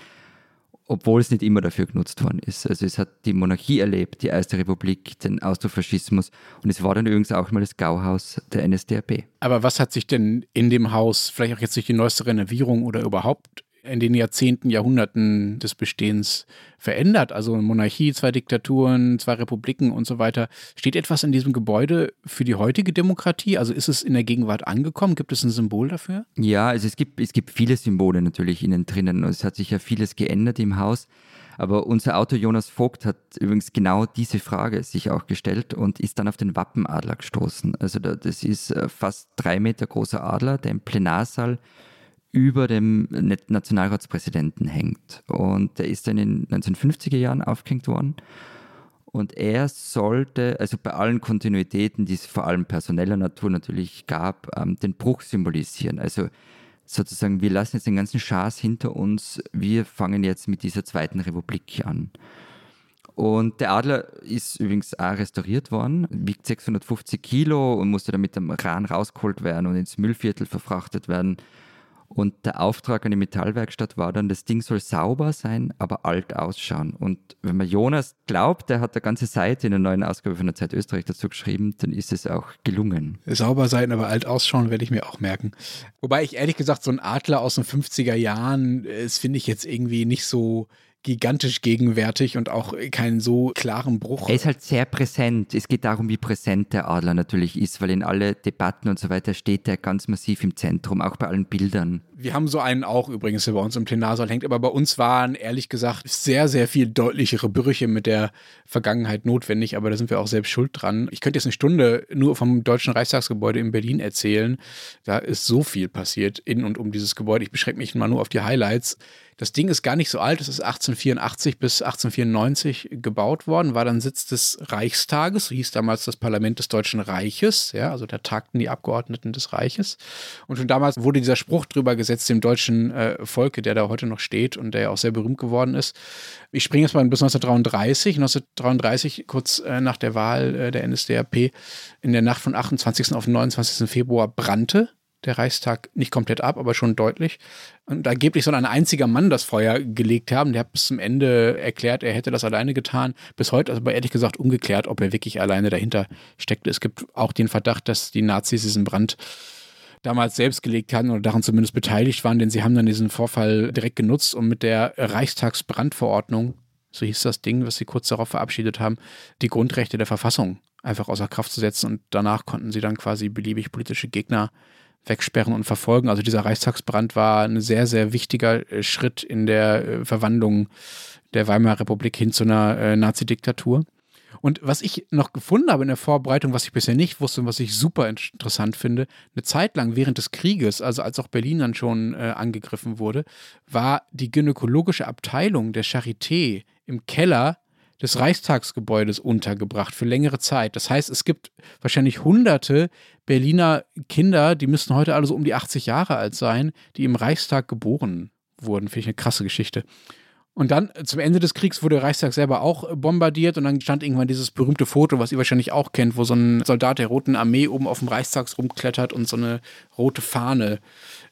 obwohl es nicht immer dafür genutzt worden ist. Also es hat die Monarchie erlebt, die Erste Republik, den Austrofaschismus und es war dann übrigens auch mal das Gauhaus der NSDAP. Aber was hat sich denn in dem Haus, vielleicht auch jetzt durch die neueste Renovierung oder überhaupt in den Jahrzehnten, Jahrhunderten des Bestehens verändert. Also Monarchie, zwei Diktaturen, zwei Republiken und so weiter. Steht etwas in diesem Gebäude für die heutige Demokratie? Also ist es in der Gegenwart angekommen? Gibt es ein Symbol dafür? Ja, also es gibt, es gibt viele Symbole natürlich innen drinnen. Es hat sich ja vieles geändert im Haus. Aber unser Autor Jonas Vogt hat übrigens genau diese Frage sich auch gestellt und ist dann auf den Wappenadler gestoßen. Also das ist äh, fast drei Meter großer Adler, der im Plenarsaal über dem Nationalratspräsidenten hängt. Und der ist dann in den 1950er Jahren aufgehängt worden. Und er sollte, also bei allen Kontinuitäten, die es vor allem personeller Natur natürlich gab, ähm, den Bruch symbolisieren. Also sozusagen, wir lassen jetzt den ganzen Schaß hinter uns, wir fangen jetzt mit dieser zweiten Republik an. Und der Adler ist übrigens auch restauriert worden, wiegt 650 Kilo und musste dann mit dem Rahn rausgeholt werden und ins Müllviertel verfrachtet werden. Und der Auftrag an die Metallwerkstatt war dann, das Ding soll sauber sein, aber alt ausschauen. Und wenn man Jonas glaubt, der hat eine ganze Seite in der neuen Ausgabe von der Zeit Österreich dazu geschrieben, dann ist es auch gelungen. Sauber sein, aber alt ausschauen, werde ich mir auch merken. Wobei ich ehrlich gesagt, so ein Adler aus den 50er Jahren, das finde ich jetzt irgendwie nicht so gigantisch gegenwärtig und auch keinen so klaren Bruch. Er ist halt sehr präsent. Es geht darum, wie präsent der Adler natürlich ist, weil in alle Debatten und so weiter steht er ganz massiv im Zentrum, auch bei allen Bildern. Wir haben so einen auch übrigens, der bei uns im Plenarsaal hängt, aber bei uns waren ehrlich gesagt sehr, sehr viel deutlichere Brüche mit der Vergangenheit notwendig, aber da sind wir auch selbst schuld dran. Ich könnte jetzt eine Stunde nur vom Deutschen Reichstagsgebäude in Berlin erzählen. Da ist so viel passiert in und um dieses Gebäude. Ich beschränke mich mal nur auf die Highlights. Das Ding ist gar nicht so alt, es ist 1884 bis 1894 gebaut worden, war dann Sitz des Reichstages, so hieß damals das Parlament des Deutschen Reiches, ja, also da tagten die Abgeordneten des Reiches. Und schon damals wurde dieser Spruch drüber gesetzt, dem deutschen äh, Volke, der da heute noch steht und der ja auch sehr berühmt geworden ist. Ich springe jetzt mal bis 1933. 1933, kurz äh, nach der Wahl äh, der NSDAP, in der Nacht von 28. auf 29. Februar brannte der Reichstag nicht komplett ab, aber schon deutlich. Und angeblich soll ein einziger Mann das Feuer gelegt haben. Der hat bis zum Ende erklärt, er hätte das alleine getan. Bis heute ist aber ehrlich gesagt ungeklärt, ob er wirklich alleine dahinter steckte. Es gibt auch den Verdacht, dass die Nazis diesen Brand damals selbst gelegt hatten oder daran zumindest beteiligt waren, denn sie haben dann diesen Vorfall direkt genutzt, um mit der Reichstagsbrandverordnung, so hieß das Ding, was sie kurz darauf verabschiedet haben, die Grundrechte der Verfassung einfach außer Kraft zu setzen und danach konnten sie dann quasi beliebig politische Gegner wegsperren und verfolgen. Also dieser Reichstagsbrand war ein sehr, sehr wichtiger äh, Schritt in der äh, Verwandlung der Weimarer Republik hin zu einer äh, Nazi-Diktatur. Und was ich noch gefunden habe in der Vorbereitung, was ich bisher nicht wusste und was ich super interessant finde, eine Zeit lang während des Krieges, also als auch Berlin dann schon äh, angegriffen wurde, war die gynäkologische Abteilung der Charité im Keller des Reichstagsgebäudes untergebracht für längere Zeit. Das heißt, es gibt wahrscheinlich hunderte Berliner Kinder, die müssten heute alle so um die 80 Jahre alt sein, die im Reichstag geboren wurden. Finde ich eine krasse Geschichte. Und dann zum Ende des Kriegs wurde der Reichstag selber auch bombardiert und dann stand irgendwann dieses berühmte Foto, was ihr wahrscheinlich auch kennt, wo so ein Soldat der Roten Armee oben auf dem Reichstag rumklettert und so eine rote Fahne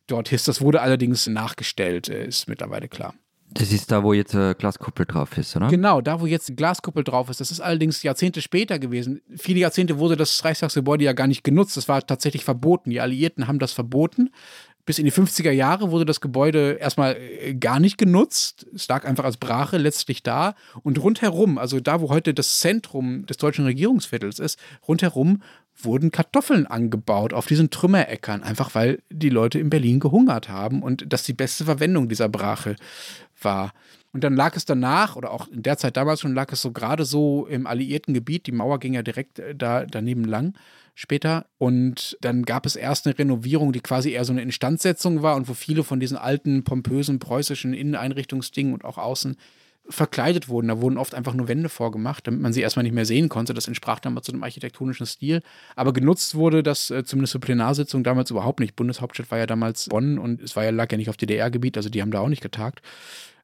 dort hisst. Das wurde allerdings nachgestellt, äh, ist mittlerweile klar. Das ist da, wo jetzt eine Glaskuppel drauf ist, oder? Genau, da, wo jetzt Glaskuppel drauf ist. Das ist allerdings Jahrzehnte später gewesen. Viele Jahrzehnte wurde das Reichstagsgebäude ja gar nicht genutzt. Das war tatsächlich verboten. Die Alliierten haben das verboten. Bis in die 50er Jahre wurde das Gebäude erstmal äh, gar nicht genutzt. Es lag einfach als Brache letztlich da. Und rundherum, also da, wo heute das Zentrum des deutschen Regierungsviertels ist, rundherum wurden Kartoffeln angebaut auf diesen Trümmeräckern, einfach weil die Leute in Berlin gehungert haben und das die beste Verwendung dieser Brache war. Und dann lag es danach, oder auch in der Zeit damals schon, lag es so gerade so im alliierten Gebiet. Die Mauer ging ja direkt äh, da daneben lang später. Und dann gab es erst eine Renovierung, die quasi eher so eine Instandsetzung war und wo viele von diesen alten, pompösen preußischen Inneneinrichtungsdingen und auch außen verkleidet wurden. Da wurden oft einfach nur Wände vorgemacht, damit man sie erstmal nicht mehr sehen konnte. Das entsprach dann mal zu einem architektonischen Stil. Aber genutzt wurde das äh, zumindest zur Plenarsitzung damals überhaupt nicht. Bundeshauptstadt war ja damals Bonn und es war ja, lag ja nicht auf DDR-Gebiet, also die haben da auch nicht getagt.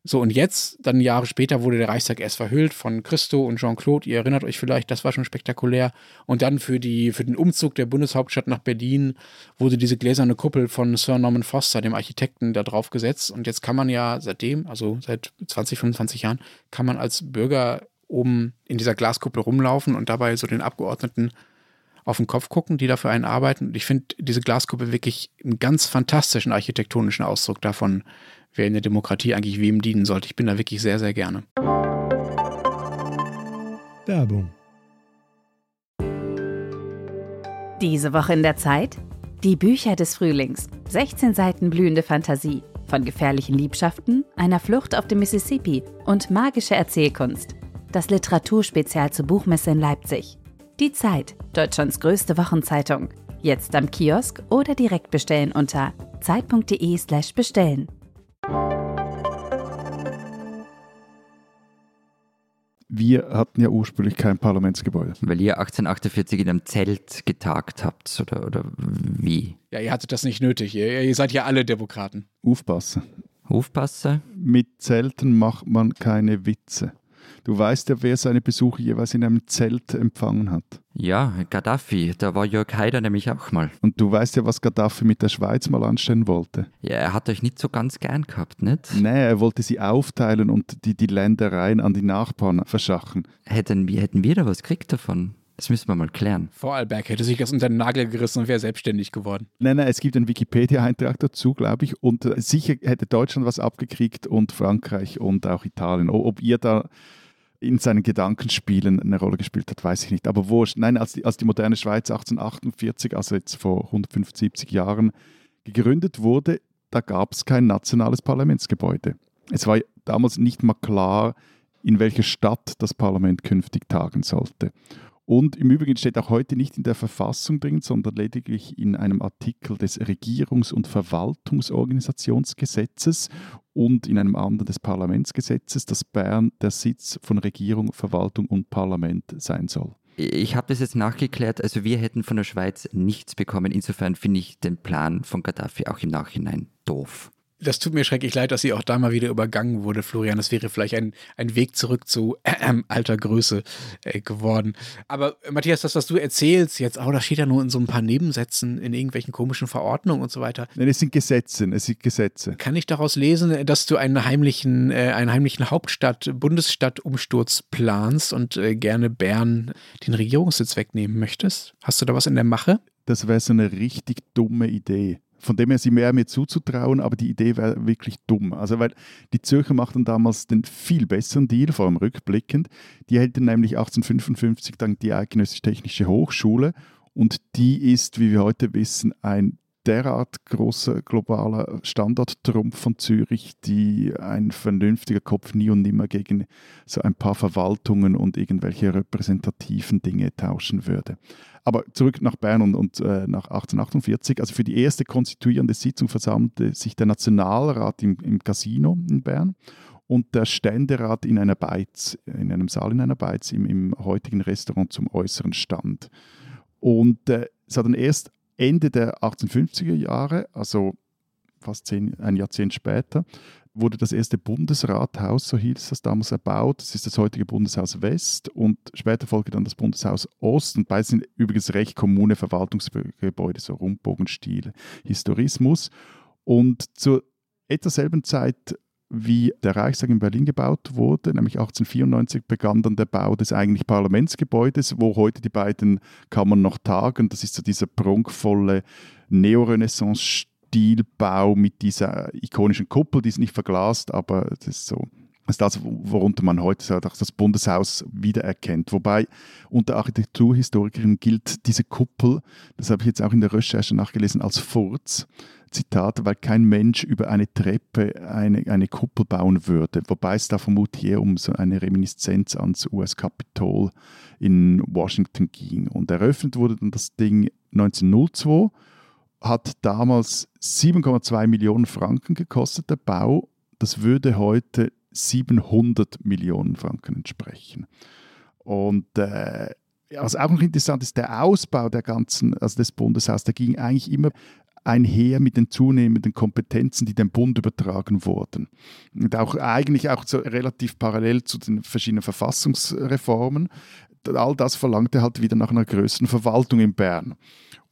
So, und jetzt, dann Jahre später, wurde der Reichstag erst verhüllt von Christo und Jean-Claude. Ihr erinnert euch vielleicht, das war schon spektakulär. Und dann für, die, für den Umzug der Bundeshauptstadt nach Berlin wurde diese gläserne Kuppel von Sir Norman Foster, dem Architekten, da drauf gesetzt. Und jetzt kann man ja seitdem, also seit 20, 25 Jahren, kann man als Bürger oben in dieser Glaskuppel rumlaufen und dabei so den Abgeordneten auf den Kopf gucken, die dafür einen arbeiten. Und ich finde diese Glaskuppel wirklich einen ganz fantastischen architektonischen Ausdruck davon, wer in der Demokratie eigentlich wem dienen sollte. Ich bin da wirklich sehr, sehr gerne. Werbung. Diese Woche in der Zeit? Die Bücher des Frühlings. 16 Seiten blühende Fantasie. Von gefährlichen Liebschaften, einer Flucht auf dem Mississippi und magische Erzählkunst. Das Literaturspezial zur Buchmesse in Leipzig. Die Zeit, Deutschlands größte Wochenzeitung. Jetzt am Kiosk oder direkt bestellen unter zeit.de/slash Wir hatten ja ursprünglich kein Parlamentsgebäude. Weil ihr 1848 in einem Zelt getagt habt, oder, oder wie? Ja, ihr hattet das nicht nötig. Ihr, ihr seid ja alle Demokraten. Aufpassen. Hofpasse? Mit Zelten macht man keine Witze. Du weißt ja, wer seine Besuche jeweils in einem Zelt empfangen hat. Ja, Gaddafi, da war Jörg Haider nämlich auch mal. Und du weißt ja, was Gaddafi mit der Schweiz mal anstellen wollte. Ja, er hat euch nicht so ganz gern gehabt, nicht? Nee, er wollte sie aufteilen und die, die Ländereien an die Nachbarn verschachen. Hätten wir, hätten wir da was gekriegt davon? Das müssen wir mal klären. Vorarlberg hätte sich das unter den Nagel gerissen und wäre selbstständig geworden. Nein, nein, es gibt einen Wikipedia-Eintrag dazu, glaube ich. Und sicher hätte Deutschland was abgekriegt und Frankreich und auch Italien. Ob ihr da in seinen Gedankenspielen eine Rolle gespielt hat, weiß ich nicht. Aber wurscht. Nein, als die, als die moderne Schweiz 1848, also jetzt vor 175 Jahren, gegründet wurde, da gab es kein nationales Parlamentsgebäude. Es war damals nicht mal klar, in welcher Stadt das Parlament künftig tagen sollte. Und im Übrigen steht auch heute nicht in der Verfassung drin, sondern lediglich in einem Artikel des Regierungs- und Verwaltungsorganisationsgesetzes und in einem anderen des Parlamentsgesetzes, dass Bern der Sitz von Regierung, Verwaltung und Parlament sein soll. Ich habe das jetzt nachgeklärt, also wir hätten von der Schweiz nichts bekommen. Insofern finde ich den Plan von Gaddafi auch im Nachhinein doof. Das tut mir schrecklich leid, dass sie auch da mal wieder übergangen wurde, Florian. Das wäre vielleicht ein, ein Weg zurück zu äh, alter Größe äh, geworden. Aber äh, Matthias, das, was du erzählst jetzt, oh, das steht ja nur in so ein paar Nebensätzen, in irgendwelchen komischen Verordnungen und so weiter. Nein, es sind Gesetze, es sind Gesetze. Kann ich daraus lesen, dass du einen heimlichen, äh, einen heimlichen Hauptstadt, Bundesstadtumsturz planst und äh, gerne Bern den Regierungssitz wegnehmen möchtest? Hast du da was in der Mache? Das wäre so eine richtig dumme Idee. Von dem her sie mehr mir zuzutrauen, aber die Idee wäre wirklich dumm. Also weil die Zürcher machten damals den viel besseren Deal, vor allem rückblickend. Die hätten nämlich 1855 dann die Eidgenössische Technische Hochschule und die ist, wie wir heute wissen, ein derart großer globaler Standorttrumpf von Zürich, die ein vernünftiger Kopf nie und nimmer gegen so ein paar Verwaltungen und irgendwelche repräsentativen Dinge tauschen würde. Aber zurück nach Bern und, und äh, nach 1848. Also für die erste konstituierende Sitzung versammelte sich der Nationalrat im, im Casino in Bern und der Ständerat in einer Beiz, in einem Saal in einer Beiz im, im heutigen Restaurant zum äußeren Stand. Und äh, es hat dann erst Ende der 1850er Jahre, also fast zehn, ein Jahrzehnt später, wurde das erste Bundesrathaus, so hieß das damals, erbaut. Das ist das heutige Bundeshaus West und später folgte dann das Bundeshaus Ost. Und beide sind übrigens recht kommune Verwaltungsgebäude, so Rundbogenstil, Historismus. Und zur etwa selben Zeit wie der Reichstag in Berlin gebaut wurde, nämlich 1894 begann dann der Bau des eigentlich Parlamentsgebäudes, wo heute die beiden Kammern noch tagen. Das ist so dieser prunkvolle Neorenaissance-Stilbau mit dieser ikonischen Kuppel, die ist nicht verglast, aber das ist so das ist das, worunter man heute das Bundeshaus wiedererkennt. Wobei unter Architekturhistorikern gilt diese Kuppel, das habe ich jetzt auch in der Recherche nachgelesen, als Furz. Zitat, weil kein Mensch über eine Treppe eine, eine Kuppel bauen würde. Wobei es da vermutlich eher um so eine Reminiszenz ans US-Kapitol in Washington ging. Und eröffnet wurde dann das Ding 1902, hat damals 7,2 Millionen Franken gekostet, der Bau. Das würde heute 700 Millionen Franken entsprechen. Und äh, was auch noch interessant ist, der Ausbau der ganzen, also des Bundeshauses, der ging eigentlich immer einher mit den zunehmenden Kompetenzen, die dem Bund übertragen wurden. Und auch eigentlich auch so relativ parallel zu den verschiedenen Verfassungsreformen. All das verlangte halt wieder nach einer größeren Verwaltung in Bern.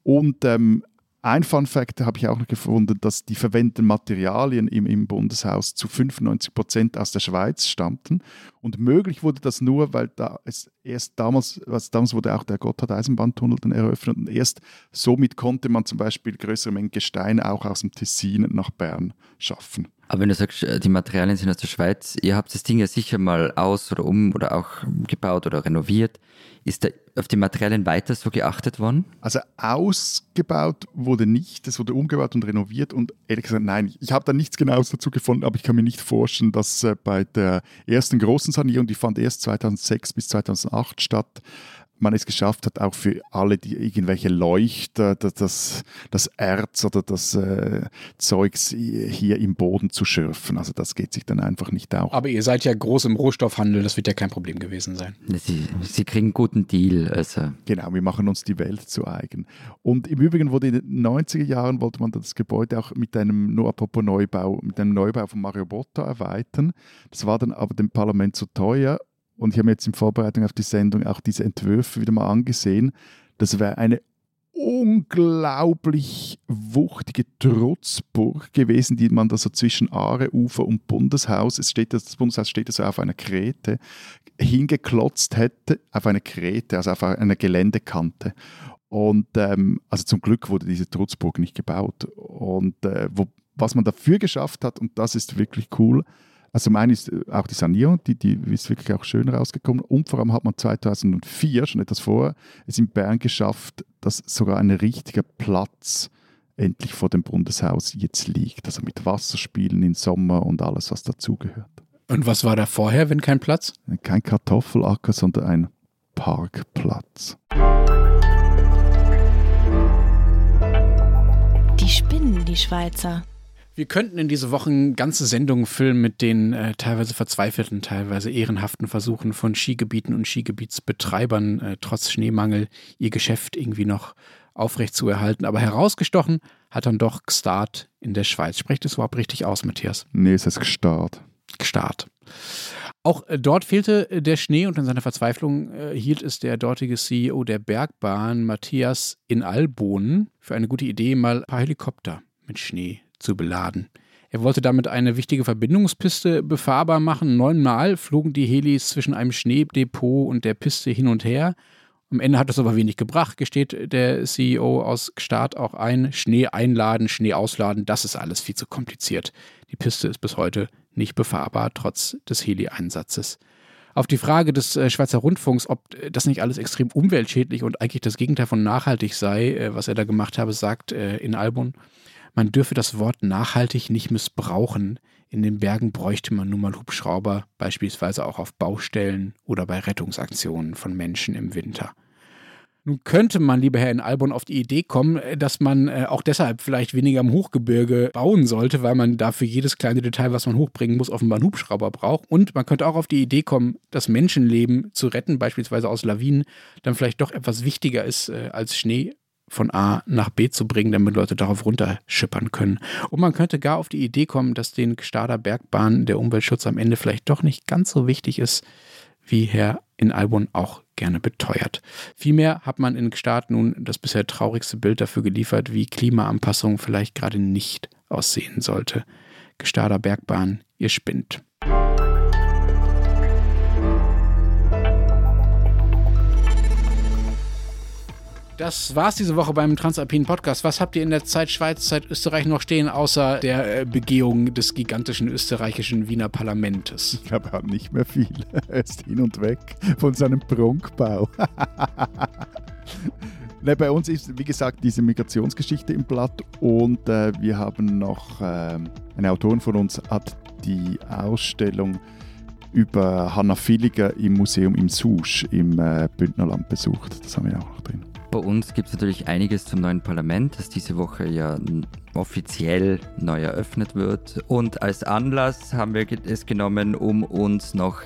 Und ähm, ein Fun Fact habe ich auch noch gefunden, dass die verwendeten Materialien im, im Bundeshaus zu 95 Prozent aus der Schweiz stammten. Und möglich wurde das nur, weil da es erst damals, also damals wurde auch der Gotthard-Eisenbahntunnel dann eröffnet und erst somit konnte man zum Beispiel größere Mengen Gestein auch aus dem Tessin nach Bern schaffen. Aber wenn du sagst, äh, die Materialien sind aus der Schweiz, ihr habt das Ding ja sicher mal aus oder um oder auch gebaut oder renoviert. Ist da auf die Materialien weiter so geachtet worden? Also ausgebaut wurde nicht, es wurde umgebaut und renoviert und ehrlich gesagt, nein, ich habe da nichts Genaues dazu gefunden, aber ich kann mir nicht vorstellen, dass äh, bei der ersten großen Sanierung, die fand erst 2006 bis 2008 statt, man es geschafft hat, auch für alle, die irgendwelche Leuchter, das, das Erz oder das äh, Zeugs hier im Boden zu schürfen. Also das geht sich dann einfach nicht auch. Aber ihr seid ja groß im Rohstoffhandel, das wird ja kein Problem gewesen sein. Sie, Sie kriegen einen guten Deal. Also. Genau, wir machen uns die Welt zu eigen. Und im Übrigen wurde in den 90er Jahren, wollte man das Gebäude auch mit einem, nur apropos Neubau, mit einem Neubau von Mario Botta erweitern. Das war dann aber dem Parlament zu teuer und ich habe mir jetzt in Vorbereitung auf die Sendung auch diese Entwürfe wieder mal angesehen. Das wäre eine unglaublich wuchtige Trutzburg gewesen, die man da so zwischen Aareufer und Bundeshaus, es steht, das Bundeshaus steht so auf einer Krete, hingeklotzt hätte, auf einer Krete, also auf einer Geländekante. Und ähm, also zum Glück wurde diese Trutzburg nicht gebaut. Und äh, wo, was man dafür geschafft hat, und das ist wirklich cool, also zum einen ist äh, auch die Sanierung, die, die ist wirklich auch schön rausgekommen. Und vor allem hat man 2004, schon etwas vorher, es in Bern geschafft, dass sogar ein richtiger Platz endlich vor dem Bundeshaus jetzt liegt. Also mit Wasserspielen im Sommer und alles, was dazugehört. Und was war da vorher, wenn kein Platz? Kein Kartoffelacker, sondern ein Parkplatz. Die spinnen, die Schweizer. Wir könnten in diese Wochen ganze Sendungen füllen mit den äh, teilweise verzweifelten, teilweise ehrenhaften Versuchen von Skigebieten und Skigebietsbetreibern, äh, trotz Schneemangel, ihr Geschäft irgendwie noch aufrecht zu erhalten. Aber herausgestochen hat dann doch Gstart in der Schweiz. Spricht es überhaupt richtig aus, Matthias? Nee, es heißt Gstart. Gstart. Auch äh, dort fehlte äh, der Schnee und in seiner Verzweiflung äh, hielt es der dortige CEO der Bergbahn, Matthias in Albonen, für eine gute Idee, mal ein paar Helikopter mit Schnee zu beladen. Er wollte damit eine wichtige Verbindungspiste befahrbar machen. Neunmal flogen die Helis zwischen einem Schneedepot und der Piste hin und her. Am Ende hat es aber wenig gebracht, gesteht der CEO aus Start auch ein. Schnee einladen, Schnee ausladen, das ist alles viel zu kompliziert. Die Piste ist bis heute nicht befahrbar, trotz des Heli-Einsatzes. Auf die Frage des äh, Schweizer Rundfunks, ob das nicht alles extrem umweltschädlich und eigentlich das Gegenteil von nachhaltig sei, äh, was er da gemacht habe, sagt äh, in Albon, man dürfe das Wort nachhaltig nicht missbrauchen. In den Bergen bräuchte man nun mal Hubschrauber, beispielsweise auch auf Baustellen oder bei Rettungsaktionen von Menschen im Winter. Nun könnte man, lieber Herr in Albon, auf die Idee kommen, dass man äh, auch deshalb vielleicht weniger im Hochgebirge bauen sollte, weil man dafür jedes kleine Detail, was man hochbringen muss, offenbar einen Hubschrauber braucht. Und man könnte auch auf die Idee kommen, das Menschenleben zu retten, beispielsweise aus Lawinen, dann vielleicht doch etwas wichtiger ist äh, als Schnee von A nach B zu bringen, damit Leute darauf runterschippern können. Und man könnte gar auf die Idee kommen, dass den Gstader Bergbahnen der Umweltschutz am Ende vielleicht doch nicht ganz so wichtig ist, wie Herr in Albon auch gerne beteuert. Vielmehr hat man in Gstaad nun das bisher traurigste Bild dafür geliefert, wie Klimaanpassung vielleicht gerade nicht aussehen sollte. Gstader Bergbahn, ihr spinnt. Das war's diese Woche beim Transalpinen Podcast. Was habt ihr in der Zeit Schweiz, Zeit Österreich noch stehen, außer der äh, Begehung des gigantischen österreichischen Wiener Parlamentes? Ich glaube, er hat nicht mehr viel. *laughs* Er ist hin und weg von seinem Prunkbau. *laughs* Ne, bei uns ist, wie gesagt, diese Migrationsgeschichte im Blatt und äh, wir haben noch, äh, eine Autorin von uns hat die Ausstellung über Hanna Villiger im Museum im Susch im äh, Bündnerland besucht. Das haben wir auch noch drin. Bei uns gibt es natürlich einiges zum neuen Parlament, das diese Woche ja offiziell neu eröffnet wird. Und als Anlass haben wir es genommen, um uns noch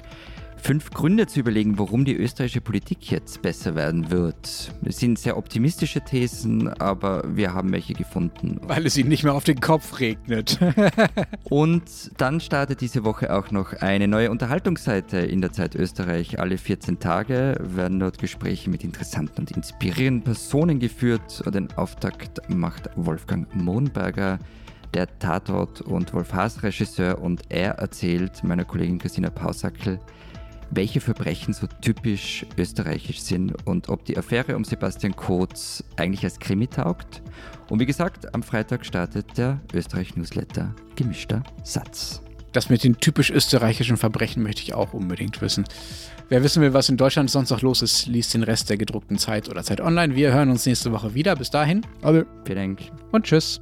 fünf Gründe zu überlegen, warum die österreichische Politik jetzt besser werden wird. Es sind sehr optimistische Thesen, aber wir haben welche gefunden. Weil es ihnen nicht mehr auf den Kopf regnet. *laughs* und dann startet diese Woche auch noch eine neue Unterhaltungsseite in der Zeit Österreich. Alle 14 Tage werden dort Gespräche mit interessanten und inspirierenden Personen geführt. Den Auftakt macht Wolfgang Mohnberger der Tatort- und Wolf Haas-Regisseur und er erzählt meiner Kollegin Christina Pausackel, welche Verbrechen so typisch österreichisch sind und ob die Affäre um Sebastian Kurz eigentlich als Krimi taugt. Und wie gesagt, am Freitag startet der Österreich-Newsletter Gemischter Satz. Das mit den typisch österreichischen Verbrechen möchte ich auch unbedingt wissen. Wer wissen will, was in Deutschland sonst noch los ist, liest den Rest der gedruckten Zeit oder Zeit online. Wir hören uns nächste Woche wieder. Bis dahin. Alle. Vielen Dank. Und tschüss.